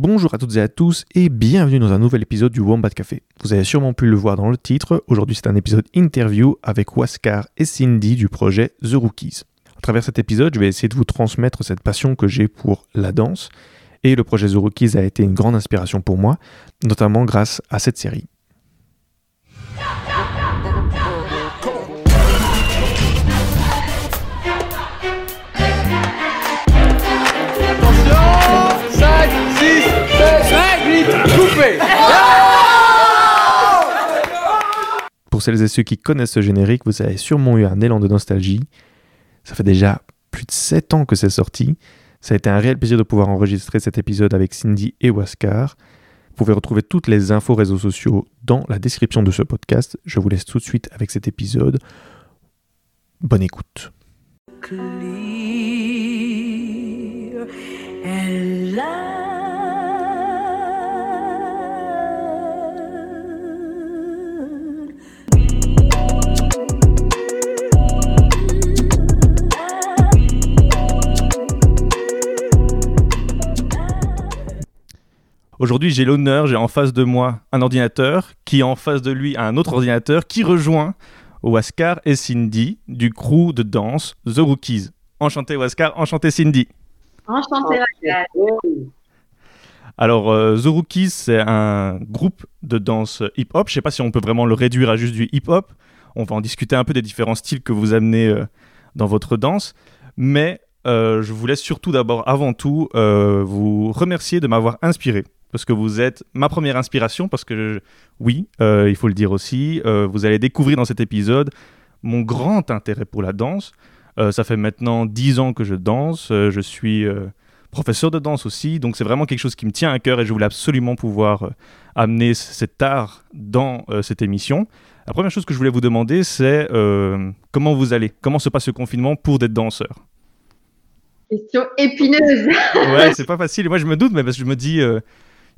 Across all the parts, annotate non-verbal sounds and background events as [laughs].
Bonjour à toutes et à tous et bienvenue dans un nouvel épisode du Wombat Café. Vous avez sûrement pu le voir dans le titre, aujourd'hui c'est un épisode interview avec Waskar et Cindy du projet The Rookies. À travers cet épisode, je vais essayer de vous transmettre cette passion que j'ai pour la danse et le projet The Rookies a été une grande inspiration pour moi, notamment grâce à cette série. Coupé Pour celles et ceux qui connaissent ce générique, vous avez sûrement eu un élan de nostalgie. Ça fait déjà plus de 7 ans que c'est sorti. Ça a été un réel plaisir de pouvoir enregistrer cet épisode avec Cindy et Waskar. Vous pouvez retrouver toutes les infos réseaux sociaux dans la description de ce podcast. Je vous laisse tout de suite avec cet épisode. Bonne écoute. clear and. Aujourd'hui, j'ai l'honneur, j'ai en face de moi un ordinateur qui en face de lui a un autre ordinateur qui rejoint Waskar et Cindy du crew de danse The Rookies. Enchanté Waskar, enchanté Cindy. Enchantée, Rachel. Alors, euh, The Rookies, c'est un groupe de danse hip-hop. Je sais pas si on peut vraiment le réduire à juste du hip-hop. On va en discuter un peu des différents styles que vous amenez euh, dans votre danse. Mais euh, je vous laisse surtout d'abord, avant tout, euh, vous remercier de m'avoir inspiré. Parce que vous êtes ma première inspiration, parce que, je- oui, euh, il faut le dire aussi, euh, vous allez découvrir dans cet épisode mon grand intérêt pour la danse. Euh, ça fait maintenant 10 ans que je danse. Je suis professeur de danse aussi, donc c'est vraiment quelque chose qui me tient à cœur et je voulais absolument pouvoir amener cet art dans cette émission. La première chose que je voulais vous demander, c'est comment vous allez? Comment se passe ce confinement pour des danseurs? Question épineuse. Ouais, c'est pas facile. Moi, je me doute, mais parce que je me dis, euh,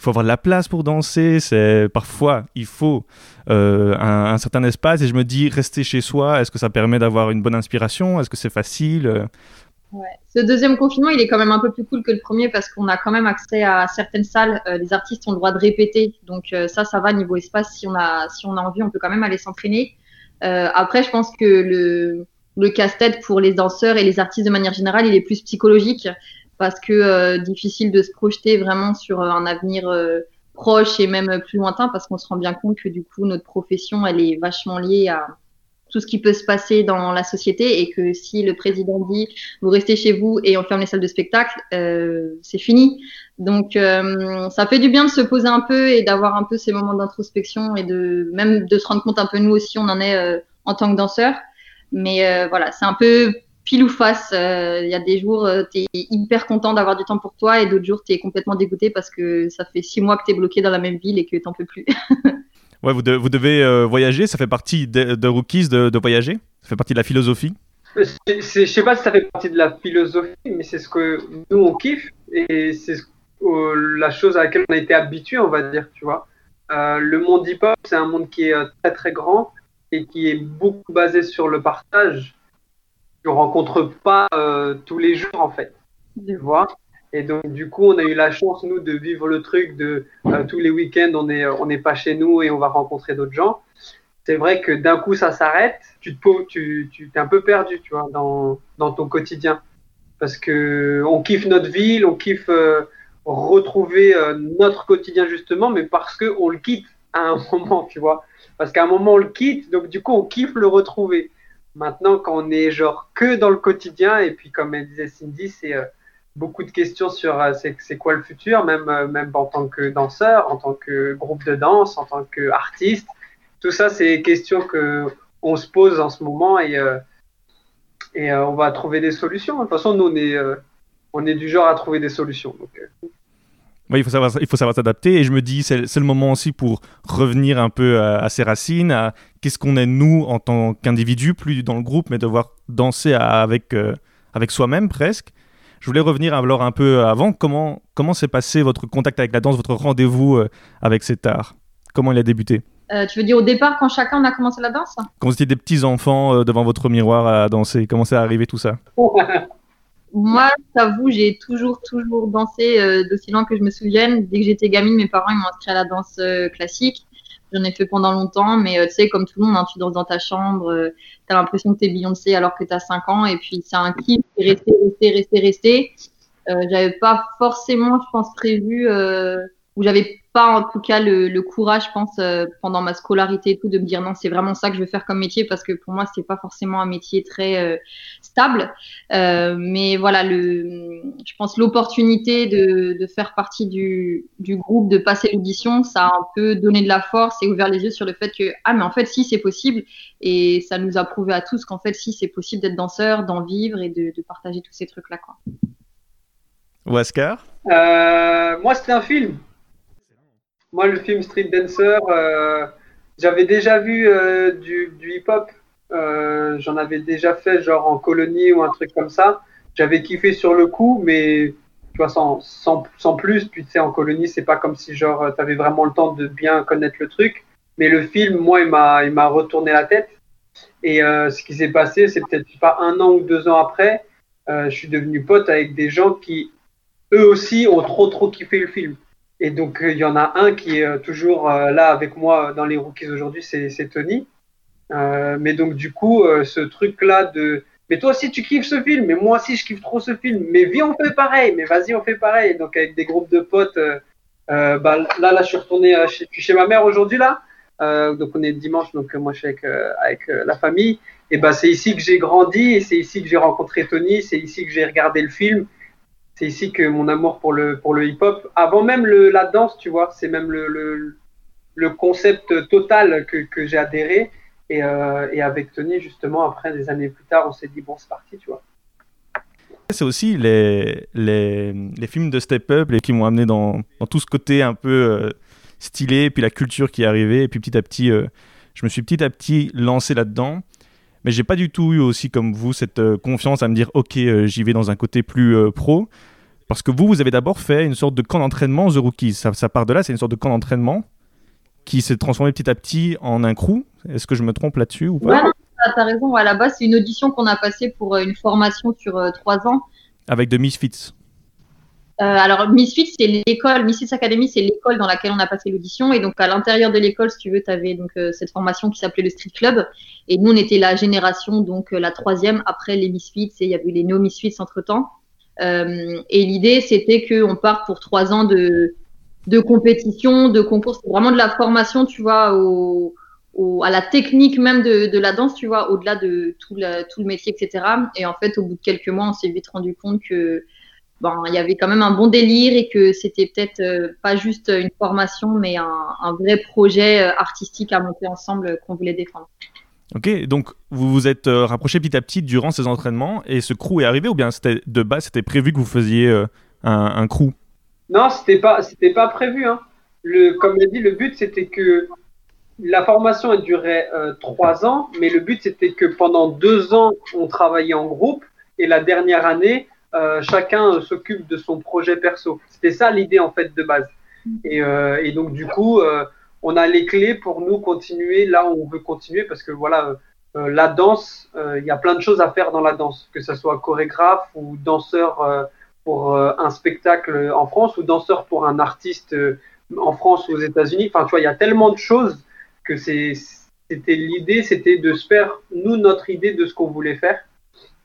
il faut avoir de la place pour danser. C'est parfois, il faut euh, un, certain espace. Et je me dis, rester chez soi, est-ce que ça permet d'avoir une bonne inspiration? Est-ce que c'est facile? Ce deuxième confinement, il est quand même un peu plus cool que le premier parce qu'on a quand même accès à certaines salles. Euh, les artistes ont le droit de répéter, donc euh, ça, ça va niveau espace. Si on a, si on a envie, on peut quand même aller s'entraîner. Après, je pense que le casse-tête pour les danseurs et les artistes de manière générale, il est plus psychologique parce que euh, difficile de se projeter vraiment sur euh, un avenir euh, proche et même plus lointain parce qu'on se rend bien compte que du coup, notre profession, elle est vachement liée à tout ce qui peut se passer dans la société et que si le président dit vous restez chez vous et on ferme les salles de spectacle, euh, c'est fini. Donc euh, ça fait du bien de se poser un peu et d'avoir un peu ces moments d'introspection et de même de se rendre compte un peu nous aussi on en est euh, en tant que danseur. Mais voilà, c'est un peu pile ou face. Euh, Il y a des jours tu es hyper content d'avoir du temps pour toi et d'autres jours tu es complètement dégoûté parce que ça fait six mois que tu es bloqué dans la même ville et que t'en peux plus. [laughs] Ouais, vous, de- vous devez euh, voyager. Ça fait partie de, de Rookies de, de voyager? Ça fait partie de la philosophie? Je sais pas si ça fait partie de la philosophie, mais c'est ce que nous on kiffe et c'est ce- euh, la chose à laquelle on a été habitué, on va dire, tu vois. Euh, le monde hip-hop, c'est un monde qui est euh, très très grand et qui est beaucoup basé sur le partage. On rencontre pas euh, tous les jours en fait, tu vois? Et donc du coup, on a eu la chance nous de vivre le truc de euh, tous les week-ends, on est on n'est pas chez nous et on va rencontrer d'autres gens. C'est vrai que d'un coup ça s'arrête, tu te tu tu t'es un peu perdu, tu vois, dans dans ton quotidien, parce que on kiffe notre ville, on kiffe euh, retrouver notre quotidien justement, mais parce que on le quitte à un [laughs] moment, tu vois, parce qu'à un moment on le quitte, donc du coup on kiffe le retrouver. Maintenant, quand on est genre que dans le quotidien, et puis comme elle disait Cindy, c'est euh, beaucoup de questions sur euh, c'est quoi le futur, même euh, même en tant que danseur, en tant que groupe de danse, en tant qu'artiste. Tout ça, c'est des questions que on se pose en ce moment et euh, et on va trouver des solutions. De toute façon, nous on est on est du genre à trouver des solutions. Oui, il faut savoir, il faut savoir s'adapter. Et je me dis, c'est c'est le moment aussi pour revenir un peu à, à ses racines, à qu'est-ce qu'on est nous en tant qu'individu, plus dans le groupe, mais devoir danser à- avec, euh, avec soi-même presque. Je voulais revenir alors un peu avant. Comment, comment s'est passé votre contact avec la danse, votre rendez-vous euh, avec cet art? Comment il a débuté? Euh, tu veux dire au départ quand chacun on a commencé la danse? Quand vous étiez des petits enfants euh, devant votre miroir à danser, comment c'est arrivé tout ça? [laughs] moi, j'avoue, j'ai toujours, toujours dansé euh, d'aussi loin que je me souvienne. Dès que j'étais gamine, mes parents ils m'ont inscrit à la danse euh, classique. J'en ai fait pendant longtemps, mais euh, tu sais, comme tout le monde, hein, tu danses dans ta chambre, euh, t'as l'impression que t'es Beyoncé alors que t'as 5 ans, et puis c'est un kiff, c'est rester, rester, rester, rester. Euh, j'avais pas forcément, je pense, prévu, euh, ou j'avais pas en tout cas le, le courage, je pense, euh, pendant ma scolarité et tout, de me dire non, c'est vraiment ça que je veux faire comme métier, parce que pour moi, c'est pas forcément un métier très euh, stable. Euh, mais voilà, le, je pense l'opportunité de, de faire partie du, du groupe, de passer l'audition, ça a un peu donné de la force et ouvert les yeux sur le fait que ah mais en fait si c'est possible et ça nous a prouvé à tous qu'en fait si c'est possible d'être danseur, d'en vivre et de, de partager tous ces trucs là quoi. Oscar? Euh, moi, c'était un film. Moi, le film Street Dancer, euh, j'avais déjà vu euh, du, hip-hop. Euh, J'en avais déjà fait, genre en colonie ou un truc comme ça. J'avais kiffé sur le coup, mais tu vois, sans, sans, plus. Puis tu sais, en colonie, c'est pas comme si genre tu avais vraiment le temps de bien connaître le truc. Mais le film, moi, il m'a retourné la tête. Et ce qui s'est passé, c'est peut-être pas un an ou deux ans après, je suis devenu pote avec des gens qui, eux aussi, ont trop trop kiffé le film. Et donc, euh, il y en a un qui est euh, toujours euh, là avec moi dans les rookies aujourd'hui, c'est Tony. Mais donc, du coup, ce truc-là de. Mais toi aussi, tu kiffes ce film, mais moi aussi, je kiffe trop ce film. Mais viens, on fait pareil, mais vas-y, on fait pareil. Donc, avec des groupes de potes, bah, là, là, je suis retourné chez, chez ma mère aujourd'hui, là. Donc, on est dimanche, donc moi, je suis avec, avec la famille. Et bah, c'est ici que j'ai grandi, c'est ici que j'ai rencontré Tony, c'est ici que j'ai regardé le film. C'est ici que mon amour pour le, hip-hop, avant même la danse, tu vois, c'est même le, concept total que, j'ai adhéré. Et, euh, et avec Tony, justement, après, des années plus tard, on s'est dit, bon, c'est parti, tu vois. C'est aussi les, films de Step Up les, qui m'ont amené dans, dans tout ce côté un peu euh, stylé, puis la culture qui est arrivée, et puis petit à petit, euh, je me suis petit à petit lancé là-dedans. Mais j'ai pas du tout eu aussi comme vous cette euh, confiance à me dire ok euh, j'y vais dans un côté plus euh, pro. Parce que vous vous avez d'abord fait une sorte de camp d'entraînement The Rookies. Ça, ça part de là c'est une sorte de camp d'entraînement qui s'est transformé petit à petit en un crew. Est-ce que je me trompe là-dessus ou pas? Ouais, t'as raison. À la base, c'est une audition qu'on a passée pour une formation sur trois ans. avec The Misfits alors, Misfits, c'est l'école, Misfits Academy, c'est l'école dans laquelle on a passé l'audition. Et donc, à l'intérieur de l'école, si tu veux, tu avais donc, euh, cette formation qui s'appelait le Street Club. Et nous, on était la génération, donc euh, la troisième après les Misfits. Et il y avait eu les No Misfits entre-temps. Euh, et l'idée, c'était qu'on parte pour trois ans de, de compétition, de concours. C'est vraiment de la formation, tu vois, au, au- à la technique même de, de la danse, tu vois, au-delà de tout, tout le métier, etc. Et en fait, au bout de quelques mois, on s'est vite rendu compte que bon, il y avait quand même un bon délire et que c'était peut-être euh, pas juste une formation, mais un, un vrai projet euh, artistique à monter ensemble euh, qu'on voulait défendre. ok donc vous vous êtes euh, rapproché petit à petit durant ces entraînements et ce crew est arrivé ou bien c'était de base c'était prévu que vous faisiez euh, un, un crew? Non, c'était pas, c'était pas prévu. Hein. Le, comme l'a dit, le but c'était que la formation elle durait euh, trois ans, mais le but c'était que pendant deux ans on travaillait en groupe et la dernière année euh, chacun euh, s'occupe de son projet perso. C'était ça l'idée en fait de base. Et, euh, donc du coup on a les clés pour nous continuer là où on veut continuer parce que voilà la danse, il y a plein de choses à faire dans la danse, que ce soit chorégraphe ou danseur. pour un spectacle en France ou danseur pour un artiste en France ou aux États-Unis. Enfin, tu vois, il y a tellement de choses que c'était l'idée, c'était de se faire nous notre idée de ce qu'on voulait faire.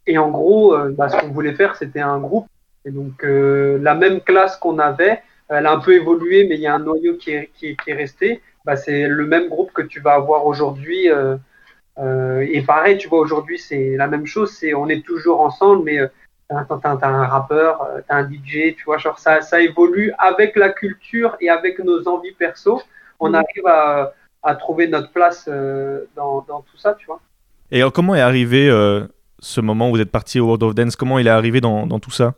Et en gros, euh, bah, ce qu'on voulait faire, c'était un groupe. Et donc euh, la même classe qu'on avait, elle a un peu évolué, mais il y a un noyau qui est, qui est, qui est resté. Bah, c'est le même groupe que tu vas avoir aujourd'hui. euh, euh, et pareil, tu vois, aujourd'hui, c'est la même chose. C'est on est toujours ensemble, mais euh, T'as un, t'as un- rappeur, t'as un DJ, tu vois, genre ça, ça évolue avec la culture et avec nos envies perso. On Mhm. arrive à, à trouver notre place dans, dans tout ça, tu vois. et euh, comment est arrivé ce moment où vous êtes parti au World of Dance comment il est arrivé dans, dans tout ça?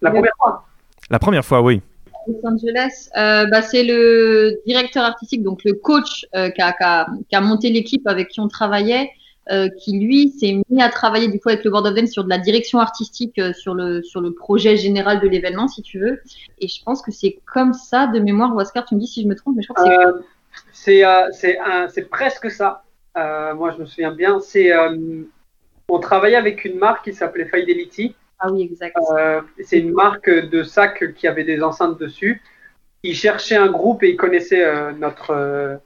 La première fois. la première fois oui Los Angeles, euh, bah, c'est le directeur artistique, donc le coach euh, qui, a, qui a- qui a monté l'équipe avec qui on travaillait, euh, qui lui s'est mis à travailler du coup avec le World of Dance sur de la direction artistique, euh, sur le sur le projet général de l'événement, si tu veux. Et je pense que c'est comme ça de mémoire. Oscar, tu me dis si je me trompe, mais je crois que c'est Euh, c'est euh, presque ça. Euh, moi, je me souviens bien. C'est euh, on travaillait avec une marque qui s'appelait Fidelity. Ah oui, exact. Euh, c'est une marque de sacs qui avait des enceintes dessus. Ils cherchaient un groupe et ils connaissaient euh, notre, euh,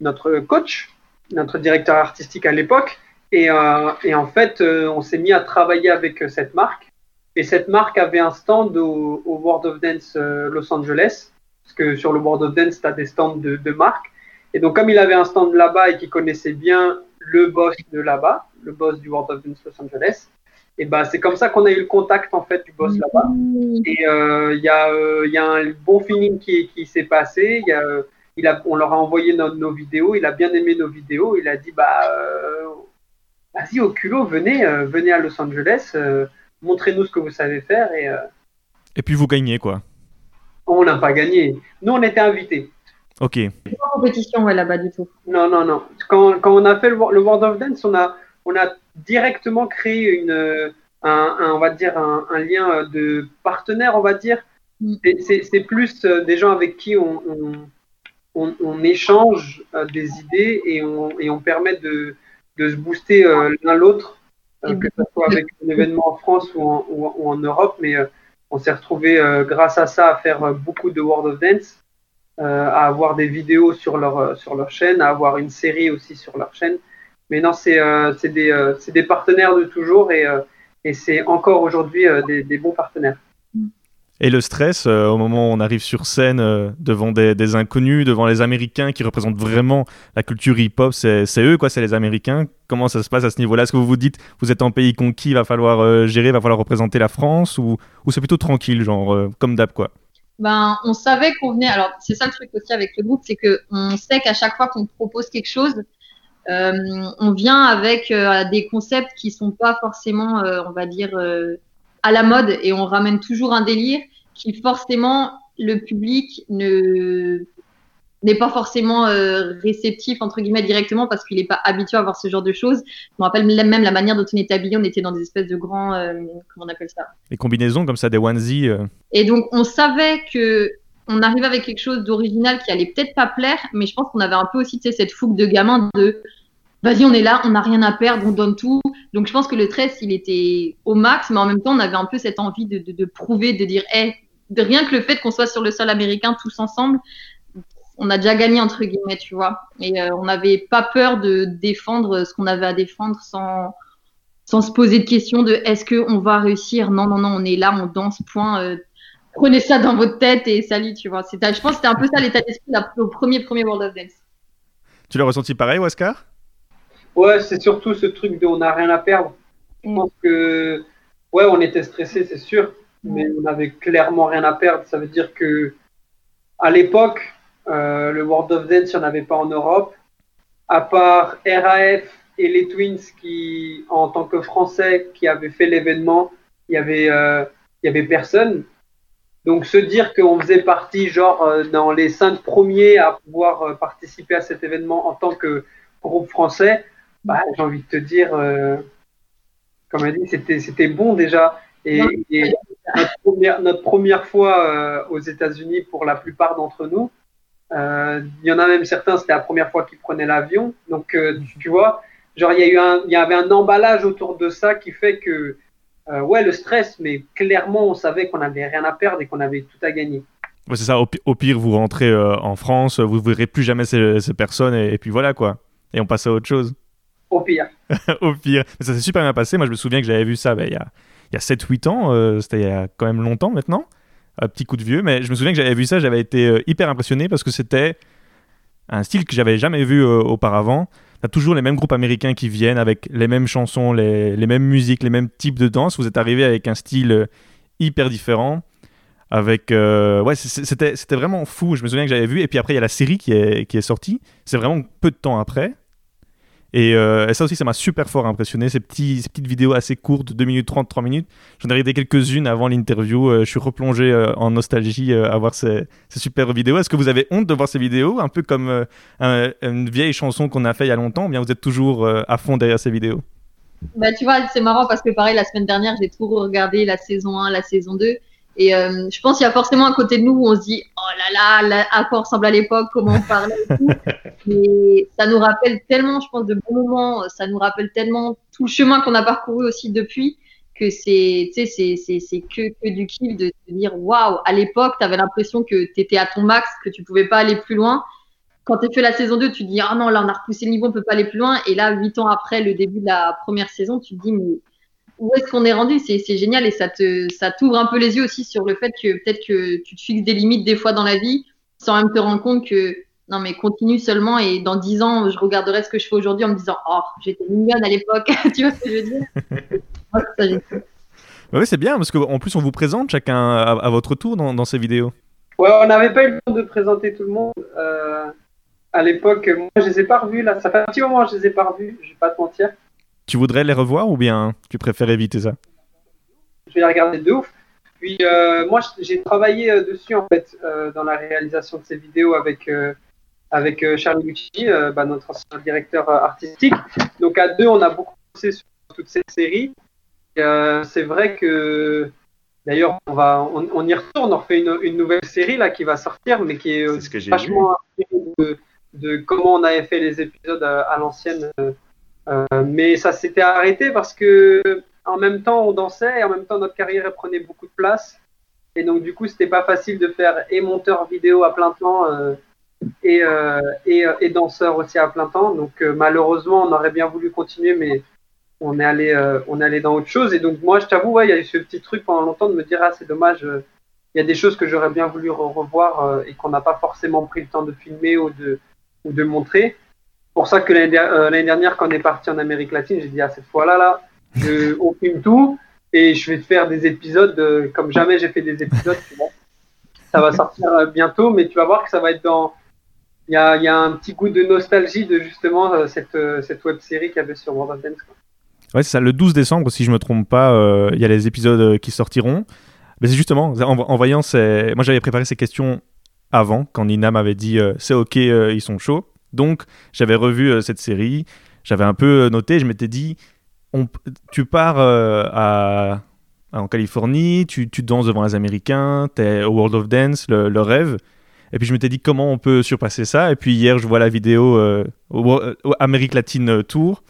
notre coach, notre directeur artistique à l'époque. Et, euh, et en fait, on s'est mis à travailler avec cette marque. Et cette marque avait un stand au, au World of Dance Los Angeles. Parce que sur le World of Dance, tu as des stands de, de marques. Et donc, comme il avait un stand là-bas et qu'il connaissait bien le boss de là-bas, le boss du World of Dance Los Angeles, et ben c'est comme ça qu'on a eu le contact en fait du boss là-bas. Et euh, il y, a, euh, il y a un bon feeling qui, qui s'est passé. Il y a, euh, il a, on leur a envoyé nos, nos vidéos. Il a bien aimé nos vidéos. Il a dit bah euh, vas-y au culot, venez, euh, venez à Los Angeles, euh, montrez-nous ce que vous savez faire. Et euh, Et puis vous gagnez, quoi. on n'a pas gagné. Nous on était invités. Ok. Pas en compétition, ouais, là-bas du tout. Non non non. Quand, quand on a fait le, Wor- le World of Dance, on a on a directement créé une un, un- on va dire un, un lien de partenaire, on va dire. Mm. C'est- plus euh, des gens avec qui on, on, on, on échange euh, des idées et on, et on permet de, de se booster euh, l'un l'autre, euh, que ce soit avec un événement en France ou en, ou en- ou en Europe. Mais on s'est retrouvé grâce à ça à faire beaucoup de World of Dance, à avoir des vidéos sur leur, euh, sur leur chaîne, à avoir une série aussi sur leur chaîne. Mais non, c'est euh, des, euh, des partenaires de toujours et, euh, et c'est encore aujourd'hui euh, des, bons partenaires. Et le stress, euh, au moment où on arrive sur scène euh, devant des, inconnus, devant les Américains qui représentent vraiment la culture hip-hop, c'est eux, quoi, c'est les Américains. Comment ça se passe à ce niveau-là? Est-ce que vous vous dites, vous êtes en pays conquis, il va falloir euh, gérer, il va falloir représenter la France Ou, ou c'est plutôt tranquille, genre, euh, comme d'hab, quoi? Ben, on savait qu'on venait. Alors, c'est ça le truc aussi avec le groupe, c'est que on sait qu'à chaque fois qu'on propose quelque chose, euh, on vient avec euh, des concepts qui sont pas forcément, euh, on va dire, euh, à la mode, et on ramène toujours un délire qui forcément le public ne n'est pas forcément euh, réceptif entre guillemets directement parce qu'il n'est pas habitué à voir ce genre de choses. Je me rappelle même la manière dont on était habillé, on était dans des espèces de grands, euh, comment on appelle ça, Les combinaisons comme ça, des onesies. euh, et donc, on savait que on arrivait avec quelque chose d'original qui allait peut-être pas plaire, mais je pense qu'on avait un peu aussi cette fougue de gamin de vas-y, on est là, on n'a rien à perdre, on donne tout. Donc, je pense que le stress, il était au max, mais en même temps, on avait un peu cette envie de, de, de prouver, de dire, hey, de rien que le fait qu'on soit sur le sol américain tous ensemble, on a déjà gagné, entre guillemets, tu vois. Et euh, on n'avait pas peur de défendre ce qu'on avait à défendre sans, sans se poser de questions de est-ce qu'on va réussir? Non, non, non, on est là, on danse, point. euh, prenez ça dans votre tête et salut, tu vois. C'était- Je pense que c'était un peu ça l'état d'esprit au premier, premier World of Dance. Tu l'as ressenti pareil, Oscar? Ouais, c'est surtout ce truc de on n'a rien à perdre. Je Mm. pense que, ouais, on était stressé, c'est sûr, mais on avait clairement rien à perdre. Ça veut dire que, à l'époque, le World of Dance, il n'y en avait pas en Europe. À part RAF et les Twins qui, en tant que Français, qui avaient fait l'événement, il y avait, euh, y avait personne. Donc se dire qu'on faisait partie, genre, euh, dans les cinq premiers à pouvoir euh, participer à cet événement en tant que groupe français, bah, j'ai envie de te dire, euh, comme elle dit, c'était, c'était bon déjà. Et, et notre, première, fois euh, aux États-Unis pour la plupart d'entre nous, euh, il y en a même certains, c'était la première fois qu'ils prenaient l'avion. Donc, euh, tu, tu vois, genre, il y, a eu un, il y avait un emballage autour de ça qui fait que, euh, ouais, le stress, mais clairement, on savait qu'on n'avait rien à perdre et qu'on avait tout à gagner. Ouais, c'est ça, au, pi- au pire, vous rentrez euh, en France, vous ne verrez plus jamais ces, ces personnes, et, et puis voilà, quoi. Et on passe à autre chose. Au pire. [laughs] au pire. Mais ça s'est super bien passé. Moi, je me souviens que j'avais vu ça ben, il y a, il y a 7-8 ans. euh, C'était il y a quand même longtemps maintenant. Un petit coup de vieux. Mais je me souviens que j'avais vu ça. J'avais été euh, hyper impressionné parce que c'était un style que j'avais jamais vu euh, auparavant. T'as toujours les mêmes groupes américains qui viennent avec les mêmes chansons, les, les mêmes musiques, les mêmes types de danse. Vous êtes arrivé avec un style euh, hyper différent. Avec euh, c'était vraiment fou. Je me souviens que j'avais vu. Et puis après, il y a la série qui est, qui est sortie. C'est vraiment peu de temps après. Et, euh, et ça aussi, ça m'a super fort impressionné. Ces, petites vidéos assez courtes, 2 minutes 30, 3 minutes. J'en ai regardé quelques-unes avant l'interview. Euh, je suis replongé euh, en nostalgie à voir ces, ces super vidéos. Est-ce que vous avez honte de voir ces vidéos Un peu comme un- une vieille chanson qu'on a fait il y a longtemps, ou bien vous êtes toujours à fond derrière ces vidéos? Bah, tu vois, c'est marrant parce que pareil, la semaine dernière, j'ai tout regardé la saison 1, la saison 2. Et euh, je pense qu'il y a forcément un côté de nous où on se dit, oh là là, là, à quoi ressemble à l'époque, comment on parlait et tout. [laughs] Mais ça nous rappelle tellement, je pense, de bons moments, ça nous rappelle tellement tout le chemin qu'on a parcouru aussi depuis que c'est tu sais, c'est- c'est c'est que, que du kiff de se dire waouh, à l'époque, tu avais l'impression que tu étais à ton max, que tu pouvais pas aller plus loin. Quand tu fait la saison 2, tu te dis ah non, là on a repoussé le niveau, on peut pas aller plus loin. Et là, huit ans après le début de la première saison, tu te dis mais où est-ce qu'on est rendu C'est génial et ça te ça t'ouvre un peu les yeux aussi sur le fait que peut-être que tu te fixes des limites des fois dans la vie sans même te rendre compte que non mais continue seulement et dans dix ans je regarderai ce que je fais aujourd'hui en me disant oh j'étais mignonne à l'époque [laughs] tu vois ce que je veux dire? [laughs] Ouais, ouais, c'est bien parce qu'en plus on vous présente chacun à, à votre tour dans, dans ces vidéos. Ouais, on n'avait pas eu le temps de présenter tout le monde. Euh, à l'époque, moi, je les ai pas revus, là. Ça fait un petit moment que je les ai pas revus, je vais pas te mentir. Tu voudrais les revoir ou bien tu préfères éviter ça? Je vais les regarder de ouf. Puis, euh, moi, j'ai travaillé euh, dessus, en fait, euh, dans la réalisation de ces vidéos avec, euh, avec Charlie Gucci, euh, bah, notre ancien directeur artistique. Donc, à deux, on a beaucoup bossé sur toute cette série. Euh, c'est vrai que, d'ailleurs, on, va, on, on y retourne, on refait une, une nouvelle série, là, qui va sortir, mais qui est C'est ce que j'ai vachement inspiré de, de comment on avait fait les épisodes à, à l'ancienne. Euh, mais ça s'était arrêté parce que en même temps on dansait et en même temps notre carrière prenait beaucoup de place. Et donc du coup c'était pas facile de faire et monteur vidéo à plein temps euh, et, euh, et, danseur aussi à plein temps. Donc malheureusement on aurait bien voulu continuer mais on est allé on est allé dans autre chose. Et donc moi je t'avoue il y a eu ce petit truc pendant longtemps de me dire ah c'est dommage. il y a des choses que j'aurais bien voulu re- revoir et qu'on n'a pas forcément pris le temps de filmer ou de, ou de montrer. Pour ça que euh, l'année dernière, quand on est parti en Amérique latine, j'ai dit, ah, cette fois-là, là, je, on filme tout et je vais faire des épisodes euh, comme jamais j'ai fait des épisodes. Ça va sortir euh, bientôt, mais tu vas voir que ça va être dans. Il y a, un petit goût de nostalgie de justement cette, cette web série qu'il y avait sur World of Dance. quoi. Ouais, c'est ça. Le 12 décembre, si je me trompe pas, il y a les épisodes qui sortiront. Mais c'est justement, en, voyant ces... Moi, j'avais préparé ces questions avant, quand Nina m'avait dit c'est ok, ils sont chauds. Donc, j'avais revu euh, cette série. J'avais un peu euh, noté. Je m'étais dit tu pars euh, en Californie, tu, danses devant les Américains, tu es au World of Dance, le, rêve. Et puis je m'étais dit comment on peut surpasser ça? Et puis hier, je vois la vidéo Amérique latine Tour.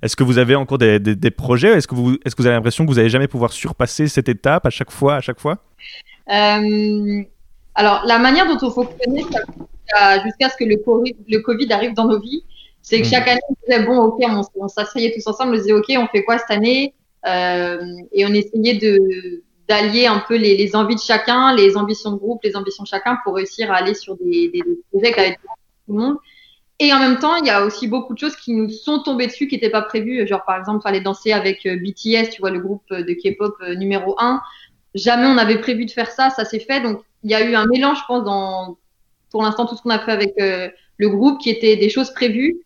Est-ce que vous avez encore des, projets? Est-ce que, vous, avez l'impression que vous n'allez jamais pouvoir surpasser cette étape à chaque fois, à chaque fois? Alors, la manière dont on fonctionnait ça- jusqu'à ce que le COVID, le Covid arrive dans nos vies, c'est que Mhm. chaque année, on disait, bon, ok, on, s'asseyait tous ensemble, on disait, ok, on fait quoi cette année? Euh, Et on essayait d'allier un peu les, les envies de chacun, les ambitions de groupe, les ambitions de chacun pour réussir à aller sur des, des, des projets avec tout le monde. Et en même temps, il y a aussi beaucoup de choses qui nous sont tombées dessus, qui n'étaient pas prévues. Genre, par exemple, aller danser avec euh, BTS, tu vois, le groupe de K-pop euh, numéro un. Jamais on avait prévu de faire ça, ça s'est fait. Donc, il y a eu un mélange, je pense, dans, pour l'instant, tout ce qu'on a fait avec euh, le groupe, qui étaient des choses prévues,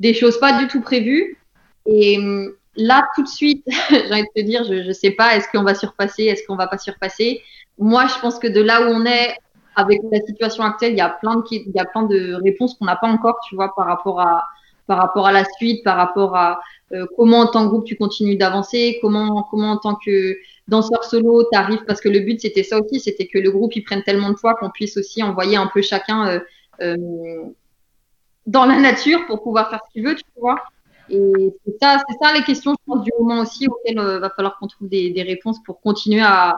des choses pas du tout prévues. Et hum, là, tout de suite, [laughs] j'ai envie de te dire, je, je sais pas, est-ce qu'on va surpasser, est-ce qu'on va pas surpasser? Moi, je pense que de là où on est, avec la situation actuelle, il y a plein de, il y a plein de réponses qu'on n'a pas encore, tu vois, par rapport à, par rapport à la suite, par rapport à euh, comment en tant que groupe tu continues d'avancer, comment, comment en tant que danseur solo tu arrives, parce que le but c'était ça aussi, c'était que le groupe il prenne tellement de poids qu'on puisse aussi envoyer un peu chacun euh, euh, dans la nature pour pouvoir faire ce qu'il veut, tu vois. Et c'est ça, c'est ça les questions, je pense, du moment aussi auxquelles euh, va falloir qu'on trouve des, des réponses pour continuer à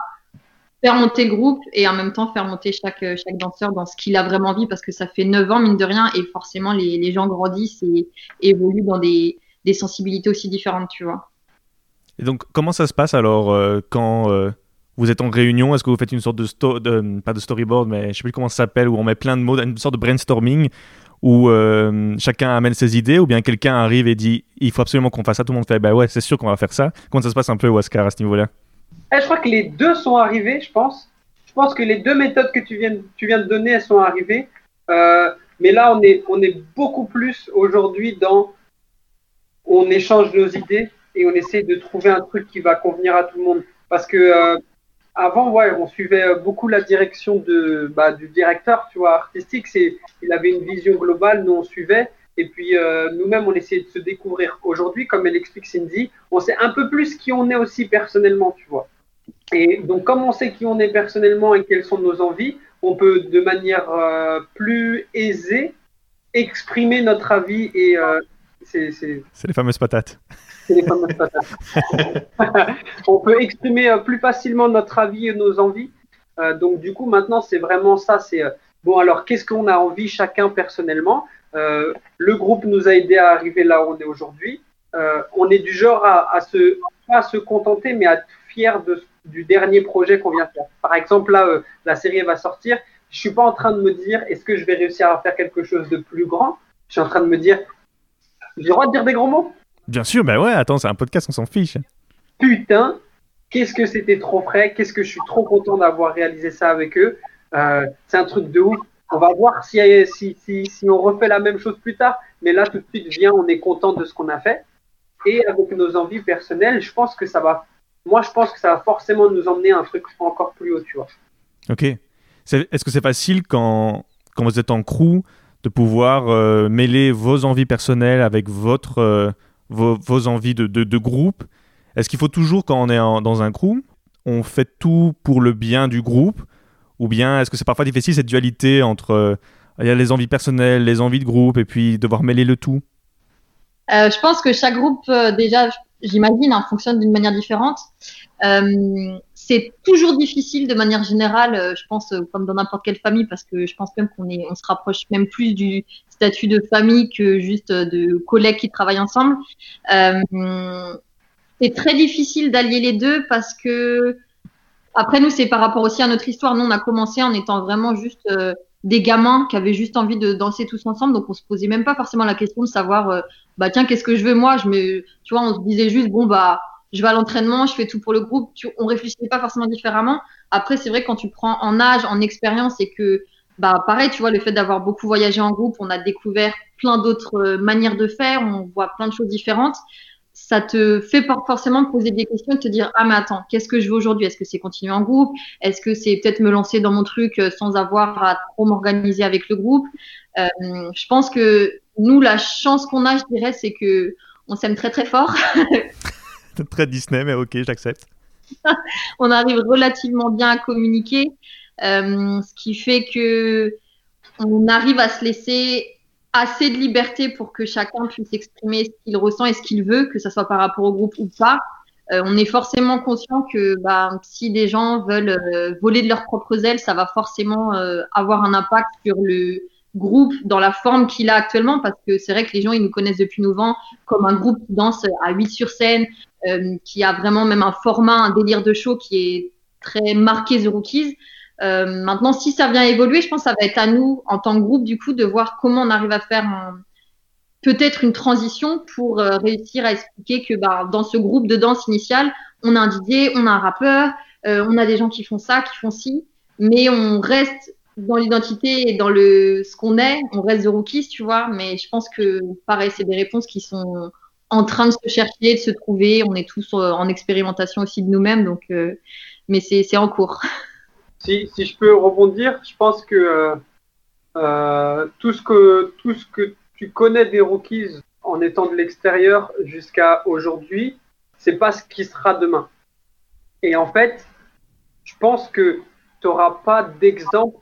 faire monter le groupe et en même temps faire monter chaque, euh, chaque danseur dans ce qu'il a vraiment envie parce que ça fait 9 ans, mine de rien, et forcément les, les gens grandissent et évoluent dans des, des sensibilités aussi différentes, tu vois. Et donc, comment ça se passe alors euh, quand euh, vous êtes en réunion? Est-ce que vous faites une sorte de, pas de storyboard, mais je sais plus comment ça s'appelle, où on met plein de mots, une sorte de brainstorming où euh, chacun amène ses idées, ou bien quelqu'un arrive et dit il faut absolument qu'on fasse ça, tout le monde fait bah ouais, c'est sûr qu'on va faire ça. Comment ça se passe un peu, Oscar, à ce niveau-là? Eh, je crois que les deux sont arrivés, je pense. Je pense que les deux méthodes que tu viens, de donner, elles sont arrivées. Mais là, on est beaucoup plus aujourd'hui dans. On échange nos idées et on essaie de trouver un truc qui va convenir à tout le monde. Parce que euh, avant, ouais, on suivait euh, beaucoup la direction de, bah, du directeur, tu vois, artistique. C'est, il avait une vision globale, nous on suivait. Et puis euh, nous-mêmes, on essayait de se découvrir. Aujourd'hui, comme elle explique Cindy, on sait un peu plus qui on est aussi personnellement, tu vois. Et donc, comme on sait qui on est personnellement et quelles sont nos envies, on peut de manière euh, plus aisée exprimer notre avis et euh, c'est les fameuses patates. [laughs] on peut exprimer euh, plus facilement notre avis et nos envies. Euh, donc du coup maintenant c'est vraiment ça. C'est euh, bon alors qu'est-ce qu'on a envie chacun personnellement? Euh, le groupe nous a aidé à arriver là où on est aujourd'hui. On est du genre à, à se pas à se contenter mais à être fier de, du dernier projet qu'on vient faire. Par exemple là la série va sortir. Je suis pas en train de me dire est-ce que je vais réussir à faire quelque chose de plus grand? Je suis en train de me dire j'ai le droit de dire des gros mots Bien sûr, bah ouais, attends, c'est un podcast, on s'en fiche. putain, qu'est-ce que c'était trop frais, qu'est-ce que je suis trop content d'avoir réalisé ça avec eux. Euh, c'est un truc de ouf. On va voir si, si, si, si on refait la même chose plus tard. Mais là, tout de suite, viens, on est content de ce qu'on a fait. Et avec nos envies personnelles, je pense que ça va. Moi, je pense que ça va forcément nous emmener à un truc encore plus haut, tu vois. Ok. Est-ce que c'est facile quand, quand vous êtes en crew de pouvoir euh, mêler vos envies personnelles avec votre, euh, vos, envies de, de, groupe. Est-ce qu'il faut toujours, quand on est dans un crew, on fait tout pour le bien du groupe? Ou bien est-ce que c'est parfois difficile cette dualité entre euh, il y a les envies personnelles, les envies de groupe, et puis devoir mêler le tout? Euh, je pense que chaque groupe, euh, déjà, j'imagine, hein, fonctionne d'une manière différente. C'est toujours difficile de manière générale, euh, je pense, euh, comme dans n'importe quelle famille, parce que je pense même qu'on est, on se rapproche même plus du statut de famille que juste euh, de collègues qui travaillent ensemble. C'est très difficile d'allier les deux parce que après nous, c'est par rapport aussi à notre histoire. Nous, on a commencé en étant vraiment juste des gamins qui avaient juste envie de danser tous ensemble, donc on se posait même pas forcément la question de savoir, bah tiens, qu'est-ce que je veux moi? Je me, tu vois, on se disait juste bon bah je vais à l'entraînement, je fais tout pour le groupe. Tu, on réfléchissait pas forcément différemment. Après, c'est vrai quand tu prends en âge, en expérience et que bah pareil, tu vois, le fait d'avoir beaucoup voyagé en groupe, on a découvert plein d'autres euh, manières de faire, on voit plein de choses différentes. Ça te fait pas forcément poser des questions et te dire ah mais attends, qu'est-ce que je veux aujourd'hui? Est-ce que c'est continuer en groupe? Est-ce que c'est peut-être me lancer dans mon truc euh, sans avoir à trop m'organiser avec le groupe? Euh, Je pense que nous, la chance qu'on a, je dirais, c'est que on s'aime très très fort. [laughs] Très Disney, mais ok, j'accepte. [laughs] on arrive relativement bien à communiquer, euh, ce qui fait que on arrive à se laisser assez de liberté pour que chacun puisse exprimer ce qu'il ressent et ce qu'il veut, que ce soit par rapport au groupe ou pas. Euh, on est forcément conscient que bah, si des gens veulent euh, voler de leurs propres ailes, ça va forcément avoir un impact sur le groupe dans la forme qu'il a actuellement, parce que c'est vrai que les gens ils nous connaissent depuis 9 ans comme un groupe qui danse à 8 sur scène, euh, qui a vraiment même un format, un délire de show qui est très marqué The Rookies. Euh, maintenant, si ça vient évoluer, je pense que ça va être à nous, en tant que groupe, du coup, de voir comment on arrive à faire peut-être une transition pour euh, réussir à expliquer que bah, dans ce groupe de danse initial, on a un DJ, on a un rappeur, on a des gens qui font ça, qui font ci, mais on reste dans l'identité et dans le ce qu'on est, on reste The Rookies, tu vois. Mais je pense que, pareil, c'est des réponses qui sont en train de se chercher, de se trouver. On est tous euh, en expérimentation aussi de nous-mêmes, donc, euh, mais c'est en cours. [laughs] Si, si je peux rebondir, je pense que euh, tout, ce que tout ce que tu connais des rookies en étant de l'extérieur jusqu'à aujourd'hui, c'est pas ce qui sera demain. Et en fait, je pense que tu n'auras pas d'exemple,